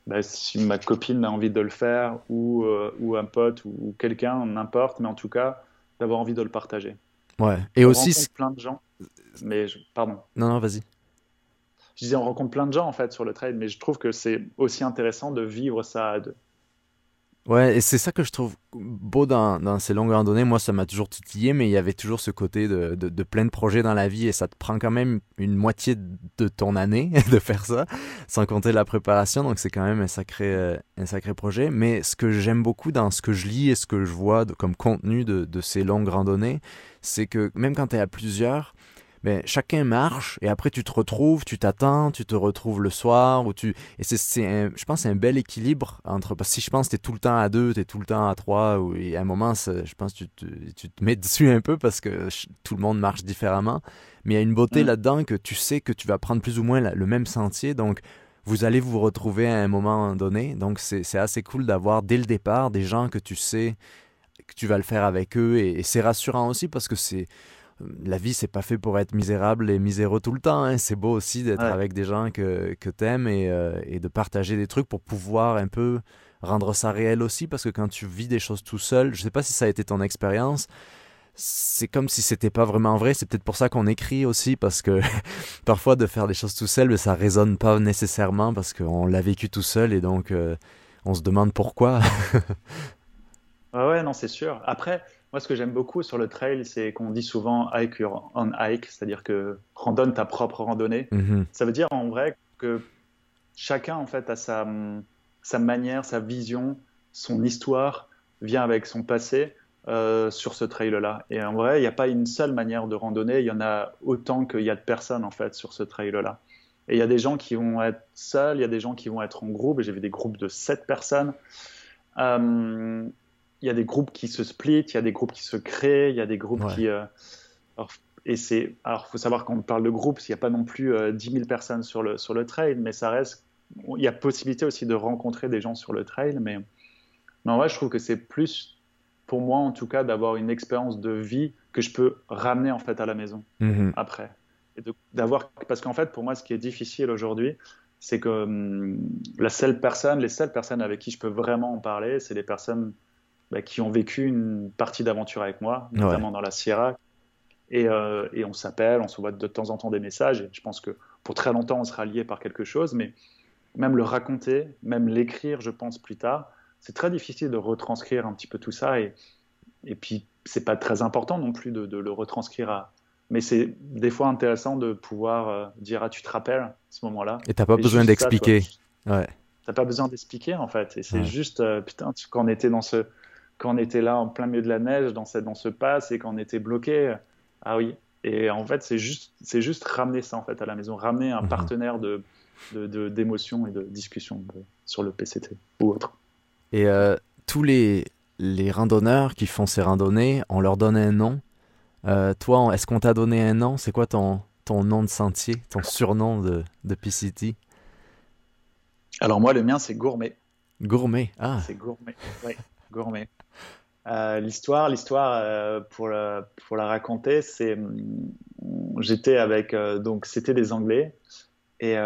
bah, si ma copine a envie de le faire ou, euh, ou un pote ou, quelqu'un, n'importe, mais en tout cas d'avoir envie de le partager. Ouais. Et on aussi plein de gens. Mais pardon. Non non vas-y je disais, on rencontre plein de gens en fait sur le trail, mais je trouve que c'est aussi intéressant de vivre ça à deux. Ouais, et c'est ça que je trouve beau dans, ces longues randonnées. Moi, ça m'a toujours titillé, mais il y avait toujours ce côté de, de, plein de projets dans la vie et ça te prend quand même une moitié de ton année de faire ça, sans compter la préparation. Donc, c'est quand même un sacré, euh, un sacré projet. Mais ce que j'aime beaucoup dans ce que je lis et ce que je vois comme contenu de, de ces longues randonnées, c'est que même quand tu es à plusieurs, ben, chacun marche et après tu te retrouves, tu t'attends, tu te retrouves le soir. Ou tu... Et c'est, je pense c'est un bel équilibre entre. Parce que si je pense que tu es tout le temps à deux, tu es tout le temps à trois, ou, et à un moment, je pense que tu te, tu te mets dessus un peu parce que tout le monde marche différemment. Mais il y a une beauté mm. là-dedans que tu sais que tu vas prendre plus ou moins le même sentier. Donc vous allez vous retrouver à un moment donné. Donc c'est assez cool d'avoir dès le départ des gens que tu sais que tu vas le faire avec eux. et c'est rassurant aussi parce que c'est la vie, c'est pas fait pour être misérable et miséreux tout le temps. Hein. C'est beau aussi d'être avec des gens que, que t'aimes et, euh, et, de partager des trucs pour pouvoir un peu rendre ça réel aussi. Parce que quand tu vis des choses tout seul, je sais pas si ça a été ton expérience, c'est comme si c'était pas vraiment vrai. C'est peut-être pour ça qu'on écrit aussi, parce que parfois de faire des choses tout seul, mais ça résonne pas nécessairement parce qu'on l'a vécu tout seul et donc euh, on se demande pourquoi. ouais, non, c'est sûr. Après, moi, ce que j'aime beaucoup sur le trail, c'est qu'on dit souvent hike your own hike, c'est-à-dire que randonne ta propre randonnée. Mhm. Ça veut dire en vrai que chacun en fait a sa, sa manière, sa vision, son histoire vient avec son passé euh, sur ce trail-là. Et en vrai, il n'y a pas une seule manière de randonner, il y en a autant qu'il y a de personnes en fait sur ce trail-là. Et il y a des gens qui vont être seuls, il y a des gens qui vont être en groupe, j'ai vu des groupes de 7 personnes. Euh, y a des groupes qui se split, il y a des groupes qui se créent, il y a des groupes qui. Euh, alors, et c'est. Alors, faut savoir quand on parle de groupe, il n'y a pas non plus 10 euh, 000 personnes sur le, sur le trail, mais ça reste. Il y a possibilité aussi de rencontrer des gens sur le trail, mais, mais en vrai, je trouve que c'est plus, pour moi en tout cas, d'avoir une expérience de vie que je peux ramener en fait à la maison mm-hmm. après. Et d'avoir, parce qu'en fait, pour moi, ce qui est difficile aujourd'hui, c'est que hum, la seule personne, les seules personnes avec qui je peux vraiment en parler, c'est les personnes bah, qui ont vécu une partie d'aventure avec moi, notamment dans la Sierra. Et, euh, et on s'appelle, on se voit de temps en temps des messages. Et je pense que pour très longtemps, on sera lié par quelque chose. Mais même le raconter, même l'écrire, je pense, plus tard, c'est très difficile de retranscrire un petit peu tout ça. Et, et puis, c'est pas très important non plus de, le retranscrire à, mais c'est des fois intéressant de pouvoir euh, dire ah tu te rappelles à ce moment-là et t'as pas besoin d'expliquer ouais t'as pas besoin d'expliquer en fait et c'est juste euh, putain quand on était dans ce quand on était là en plein milieu de la neige, dans, cette, dans ce pass, et qu'on était bloqué. Ah oui. Et en fait, c'est juste, c'est juste ramener ça en fait à la maison, ramener un mhm. partenaire de, d'émotion et de discussion sur le PCT ou autre. Et euh, tous les, les randonneurs qui font ces randonnées, on leur donne un nom. Euh, toi, est-ce qu'on t'a donné un nom? C'est quoi ton, ton nom de sentier, ton surnom de, de PCT Alors moi, le mien, c'est Gourmet. Gourmet, ah. C'est Gourmet, oui, Gourmet. Euh, l'histoire, l'histoire euh, pour, la, raconter, c'est hum, j'étais avec donc c'était des Anglais et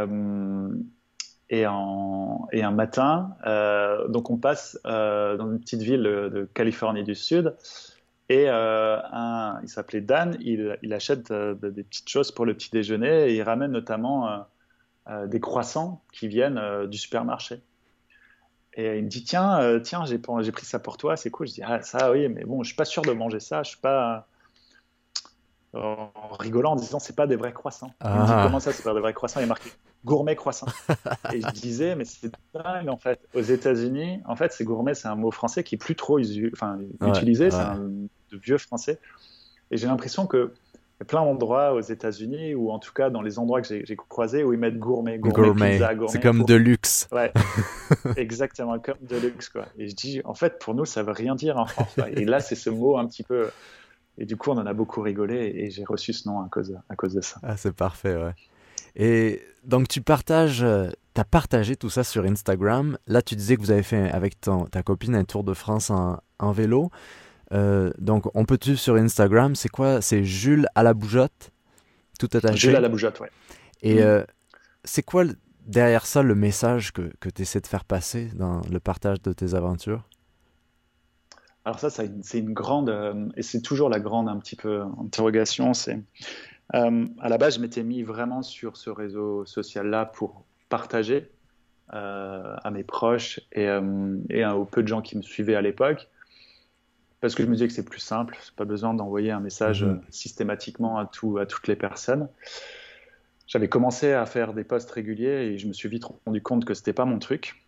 et, un matin, euh, donc on passe euh, dans une petite ville de, Californie du Sud, et euh, il s'appelait Dan, il, il achète des petites choses pour le petit déjeuner, et il ramène notamment des croissants qui viennent du supermarché. Et il me dit tiens, tiens, j'ai pris ça pour toi, c'est cool. Je dis ah ça oui, mais bon, je suis pas sûr de manger ça, je suis pas en rigolant en disant c'est pas des vrais croissants. Il me dit ah. comment ça c'est pas des vrais croissants? Il est marqué gourmet croissant. et je disais, mais c'est dingue en fait. Aux États-Unis, en fait, c'est gourmet, c'est un mot français qui est plus trop enfin, utilisé, c'est un de vieux français. Et j'ai l'impression que y a plein d'endroits aux États-Unis, ou en tout cas dans les endroits que j'ai croisés, où ils mettent gourmet, gourmet, gourmet. c'est comme de luxe. Ouais, exactement, comme de luxe. Quoi. Et je dis, en fait, pour nous, ça veut rien dire en France. Et là, c'est ce mot un petit peu. Et du coup, on en a beaucoup rigolé, et j'ai reçu ce nom à cause, à cause de ça. Ah, c'est parfait, ouais. Et donc, tu partages, euh, tu as partagé tout ça sur Instagram. Là, tu disais que vous avez fait avec ton, ta copine un tour de France en, en vélo. Euh, donc, on peut te suivre sur Instagram. C'est quoi? C'est Jules à la bougeotte Tout attaché Jules à la bougeotte, ouais. Et mm. euh, c'est quoi derrière ça le message que, que tu essaies de faire passer dans le partage de tes aventures? Alors ça, c'est une grande, et c'est toujours la grande un petit peu interrogation, c'est euh, à la base, je m'étais mis vraiment sur ce réseau social-là pour partager euh, à mes proches et, euh, et aux peu de gens qui me suivaient à l'époque. Parce que je me disais que c'est plus simple, pas besoin d'envoyer un message mhm. systématiquement à, tout, à toutes les personnes. J'avais commencé à faire des posts réguliers et je me suis vite rendu compte que c'était pas mon truc.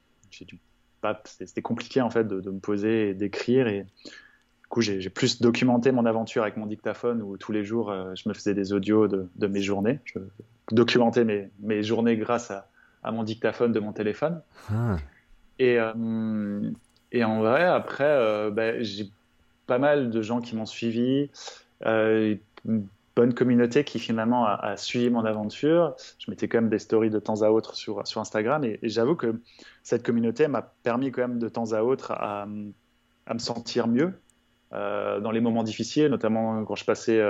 C'était compliqué en fait de, de me poser et d'écrire et coup, j'ai plus documenté mon aventure avec mon dictaphone où tous les jours, euh, je me faisais des audios de, mes journées. Je documentais mes, mes journées grâce à, à, mon dictaphone de mon téléphone. Ah. Et, euh, et, en vrai, après, euh, ben, j'ai pas mal de gens qui m'ont suivi, une bonne communauté qui finalement a, suivi mon aventure. Je mettais quand même des stories de temps à autre sur, sur Instagram et, j'avoue que cette communauté m'a permis quand même de temps à autre à, à me sentir mieux euh, dans les moments difficiles, notamment quand je passais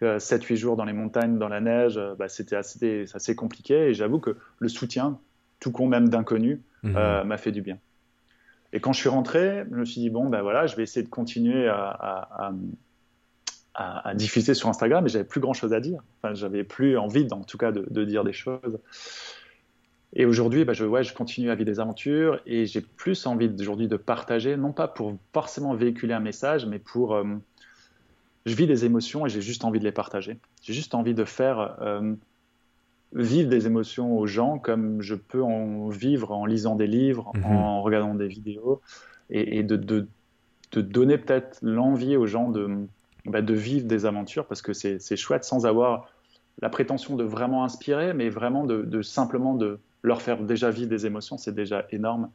7-8 euh, jours dans les montagnes, dans la neige, euh, bah, c'était assez, assez, compliqué. Et j'avoue que le soutien, tout con même d'inconnus, mhm. m'a fait du bien. Et quand je suis rentré, je me suis dit, bon, ben voilà, je vais essayer de continuer à, diffuser sur Instagram, mais j'avais plus grand chose à dire. Enfin, j'avais plus envie, en tout cas, de, dire des choses. Et aujourd'hui, bah, je, ouais, je continue à vivre des aventures et j'ai plus envie aujourd'hui de partager, non pas pour forcément véhiculer un message, mais pour... Euh, je vis des émotions et j'ai juste envie de les partager. J'ai juste envie de faire euh, vivre des émotions aux gens comme je peux en vivre en lisant des livres, mhm. en regardant des vidéos, et, de, de, de, donner peut-être l'envie aux gens de, bah, de vivre des aventures parce que c'est chouette sans avoir la prétention de vraiment inspirer, mais vraiment de, de simplement de leur faire déjà vivre des émotions, c'est déjà énorme.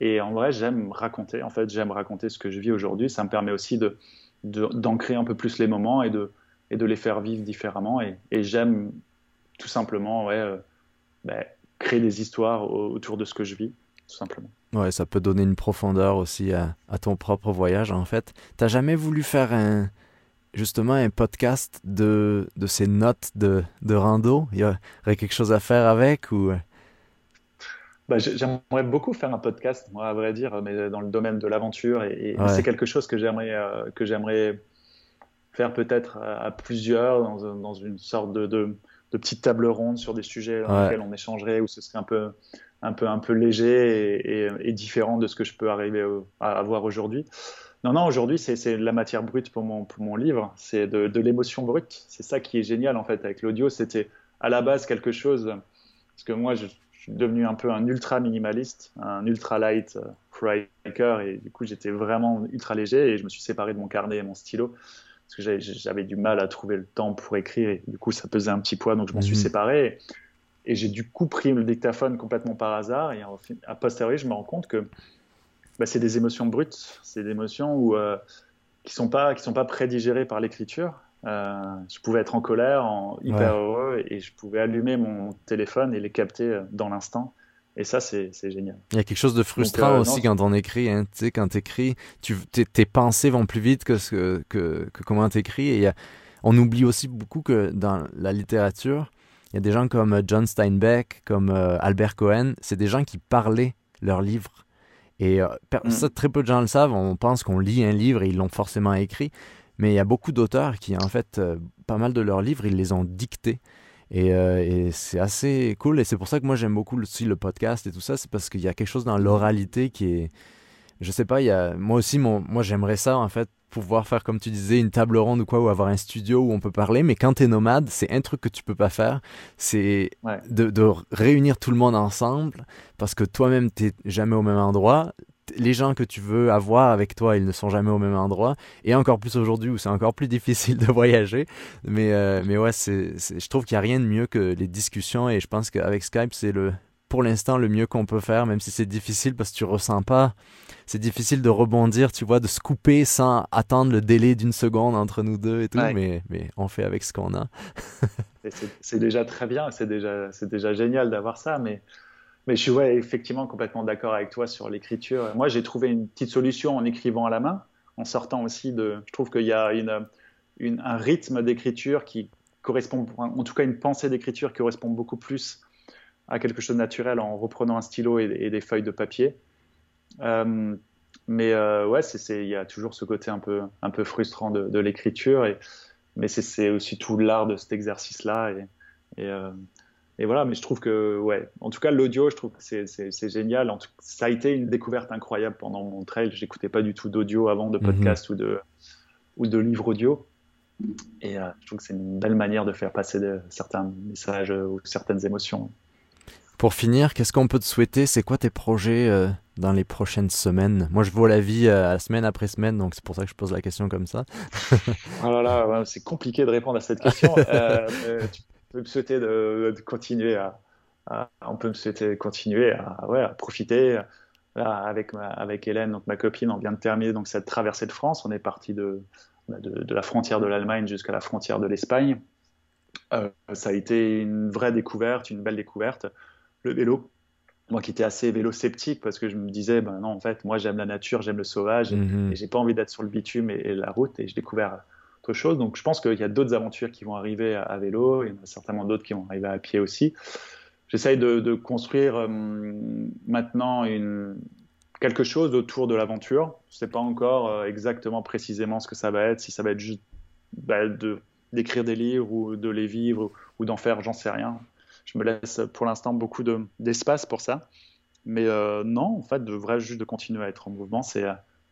Et en vrai, j'aime raconter. En fait, j'aime raconter ce que je vis aujourd'hui. Ça me permet aussi de d'ancrer un peu plus les moments et de et de les faire vivre différemment. Et, j'aime tout simplement, ouais, euh, ben, créer des histoires autour de ce que je vis, tout simplement. Ouais, ça peut donner une profondeur aussi à, à ton propre voyage, en fait. T'as jamais voulu faire un justement un podcast de, de ces notes de, de rando? Il y aurait quelque chose à faire avec ou? Bah, j'aimerais beaucoup faire un podcast, moi, à vrai dire, mais dans le domaine de l'aventure. Et, c'est quelque chose que j'aimerais euh, que j'aimerais faire peut-être à, plusieurs, dans, dans, une sorte de, de, de, petite table ronde sur des sujets dans lesquels on échangerait, où ce serait un peu, un peu, un peu léger et, et différent de ce que je peux arriver à avoir aujourd'hui. Non, non, aujourd'hui, c'est la matière brute pour mon, pour mon livre. C'est de, de l'émotion brute. C'est ça qui est génial, en fait, avec l'audio. C'était à la base quelque chose. Parce que moi, je, devenu un peu un ultra minimaliste, un ultra light euh, writer, et du coup j'étais vraiment ultra léger et je me suis séparé de mon carnet et mon stylo parce que j'avais du mal à trouver le temps pour écrire et du coup ça pesait un petit poids donc je m'en suis mhm. séparé et, j'ai du coup pris le dictaphone complètement par hasard et à posteriori je me rends compte que bah, c'est des émotions brutes, c'est des émotions où, qui sont pas qui sont pas prédigérées par l'écriture. je pouvais être en colère, en hyper heureux, et je pouvais allumer mon téléphone et les capter dans l'instant. Et ça, c'est génial. Il y a quelque chose de frustrant aussi quand on écrit. Hein. Tu sais, quand tu écris, tu, tes, pensées vont plus vite que, ce, que, que comment tu écris. Et on oublie aussi beaucoup que dans la littérature, il y a des gens comme euh, John Steinbeck, comme euh, Albert Cohen, c'est des gens qui parlaient leurs livres. Et euh, mm. ça, très peu de gens le savent. On pense qu'on lit un livre et ils l'ont forcément écrit. Mais il y a beaucoup d'auteurs qui, en fait, pas mal de leurs livres, ils les ont dictés. Et, et c'est assez cool. Et c'est pour ça que moi, j'aime beaucoup aussi le podcast et tout ça. C'est parce qu'il y a quelque chose dans l'oralité qui est. Je sais pas, il y a, moi aussi, mon, moi, j'aimerais ça, en fait, pouvoir faire, comme tu disais, une table ronde ou quoi, ou avoir un studio où on peut parler. Mais quand tu es nomade, c'est un truc que tu peux pas faire. C'est de, de, réunir tout le monde ensemble parce que toi-même, tu jamais au même endroit. Les gens que tu veux avoir avec toi, ils ne sont jamais au même endroit. Et encore plus aujourd'hui où c'est encore plus difficile de voyager. Mais, euh, mais ouais, c'est, je trouve qu'il n'y a rien de mieux que les discussions. Et je pense qu'avec Skype, c'est le, pour l'instant le mieux qu'on peut faire, même si c'est difficile parce que tu ressens pas. C'est difficile de rebondir, tu vois, de se couper sans attendre le délai d'une seconde entre nous deux et tout, mais, mais on fait avec ce qu'on a. c'est déjà très bien, c'est déjà, déjà génial d'avoir ça, mais, mais je suis effectivement complètement d'accord avec toi sur l'écriture. Moi, j'ai trouvé une petite solution en écrivant à la main, en sortant aussi de. Je trouve qu'il y a une, un rythme d'écriture qui correspond, en tout cas une pensée d'écriture qui correspond beaucoup plus à quelque chose de naturel en reprenant un stylo et, des feuilles de papier. Euh, mais euh, ouais, il y a toujours ce côté un peu, un peu frustrant de, l'écriture, mais c'est aussi tout l'art de cet exercice-là. Et, euh, et, voilà, mais je trouve que, ouais, en tout cas, l'audio, je trouve que c'est génial. En tout, ça a été une découverte incroyable pendant mon trail. J'écoutais pas du tout d'audio avant, de mhm. podcast ou, de, ou de livres audio. Et je trouve que c'est une belle manière de faire passer de, certains messages ou certaines émotions. Pour finir, qu'est-ce qu'on peut te souhaiter? C'est quoi tes projets euh, dans les prochaines semaines? Moi, je vois la vie euh, semaine après semaine, donc c'est pour ça que je pose la question comme ça. oh là là, c'est compliqué de répondre à cette question. Euh, tu peux me souhaiter de, continuer à, on peut me souhaiter continuer à, ouais, à profiter. avec, avec Hélène, donc ma copine, on vient de terminer donc cette traversée de France. On est parti de, de, de la frontière de l'Allemagne jusqu'à la frontière de l'Espagne. ça a été une vraie découverte, une belle découverte le vélo. Moi qui étais assez vélo sceptique parce que je me disais, ben non, en fait, moi j'aime la nature, j'aime le sauvage mhm. et, j'ai pas envie d'être sur le bitume et, la route et j'ai découvert chose. Donc je pense qu'il y a d'autres aventures qui vont arriver à, vélo, il y en a certainement d'autres qui vont arriver à pied aussi. J'essaye de, construire euh, maintenant une, quelque chose autour de l'aventure. Je ne sais pas encore euh, exactement précisément ce que ça va être, si ça va être juste bah, d'écrire des livres ou de les vivre ou d'en faire, j'en sais rien je me laisse pour l'instant beaucoup d'espace pour ça. Mais euh, non, en fait, de vrai juste de continuer à être en mouvement, c'est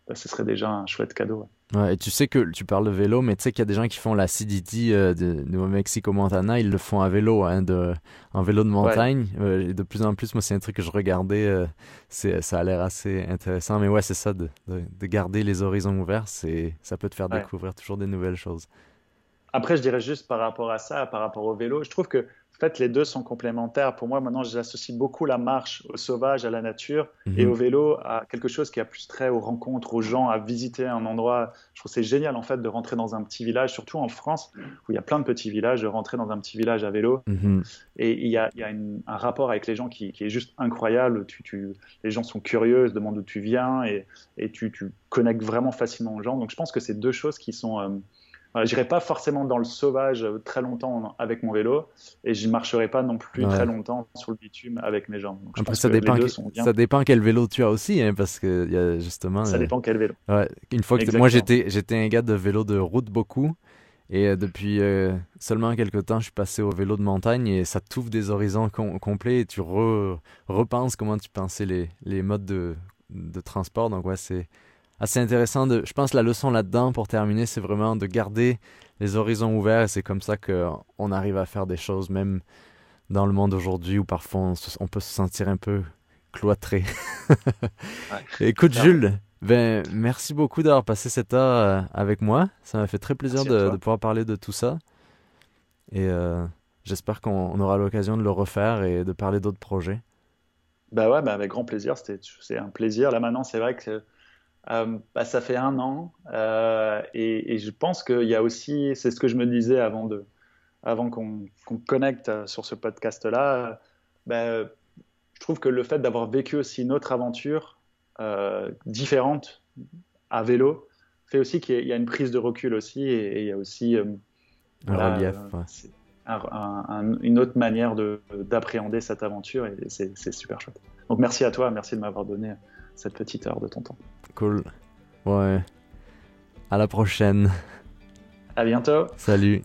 bah, ce serait déjà un chouette cadeau. Ouais. et tu sais que tu parles de vélo, mais tu sais qu'il y a des gens qui font la CDT euh, de Nouveau-Mexique au Montana, ils le font à vélo, hein, de, en vélo de montagne. de plus en plus, moi, c'est un truc que je regardais, c'est ça a l'air assez intéressant. Mais ouais, c'est ça, de, de, garder les horizons ouverts, ça peut te faire découvrir toujours des nouvelles choses. Après, je dirais juste par rapport à ça, par rapport au vélo, je trouve que en fait, les deux sont complémentaires. Pour moi, maintenant, j'associe beaucoup la marche au sauvage, à la nature, et mhm. au vélo à quelque chose qui a plus trait aux rencontres, aux gens, à visiter un endroit. Je trouve c'est génial, en fait, de rentrer dans un petit village, surtout en France, où il y a plein de petits villages, de rentrer dans un petit village à vélo. Mhm. Et il y a, un rapport avec les gens qui, est juste incroyable. Tu, les gens sont curieux, se demandent d'où tu viens, et, tu, connectes vraiment facilement aux gens. Donc, je pense que c'est deux choses qui sont... Euh, je n'irai pas forcément dans le sauvage euh, très longtemps avec mon vélo et je ne marcherai pas non plus très longtemps sur le bitume avec mes jambes. Après, ça dépend, ça dépend quel vélo tu as aussi, hein, parce que y a justement. Ça euh, dépend quel vélo. Une fois que moi j'étais j'étais un gars de vélo de route beaucoup. Et euh, depuis seulement quelques temps, je suis passé au vélo de montagne et ça t'ouvre des horizons complets et tu repenses comment tu pensais les, les modes de, de transport. Donc, ouais, c'est assez intéressant. De, je pense que la leçon là-dedans, pour terminer, c'est vraiment de garder les horizons ouverts. Et c'est comme ça qu'on arrive à faire des choses, même dans le monde aujourd'hui où parfois on, peut se sentir un peu cloîtré. Écoute, Jules, ben, merci beaucoup d'avoir passé cette heure euh, avec moi. Ça m'a fait très plaisir de, pouvoir parler de tout ça. Et euh, j'espère qu'on aura l'occasion de le refaire et de parler d'autres projets. Bah ouais, bah avec grand plaisir. C'était, c'est un plaisir. Là maintenant, c'est vrai que euh, bah, ça fait un an euh, et, et, je pense qu'il y a aussi, c'est ce que je me disais avant de, avant qu'on, qu'on connecte sur ce podcast-là. Bah, je trouve que le fait d'avoir vécu aussi une autre aventure euh, différente à vélo fait aussi qu'il y a une prise de recul aussi et, et il y a aussi un relief. Ouais une autre manière d'appréhender cette aventure et c'est super chouette. Donc merci à toi, merci de m'avoir donné cette petite heure de ton temps. Cool. Ouais. À la prochaine. À bientôt. Salut.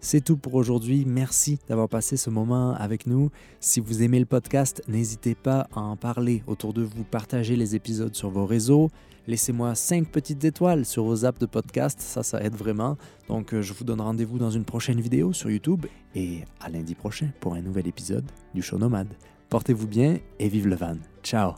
C'est tout pour aujourd'hui. Merci d'avoir passé ce moment avec nous. Si vous aimez le podcast, n'hésitez pas à en parler autour de vous, partagez les épisodes sur vos réseaux. Laissez-moi 5 petites étoiles sur vos apps de podcast, ça, ça aide vraiment. Donc, euh, je vous donne rendez-vous dans une prochaine vidéo sur YouTube et à lundi prochain pour un nouvel épisode du Show Nomade. Portez-vous bien et vive le van. Ciao!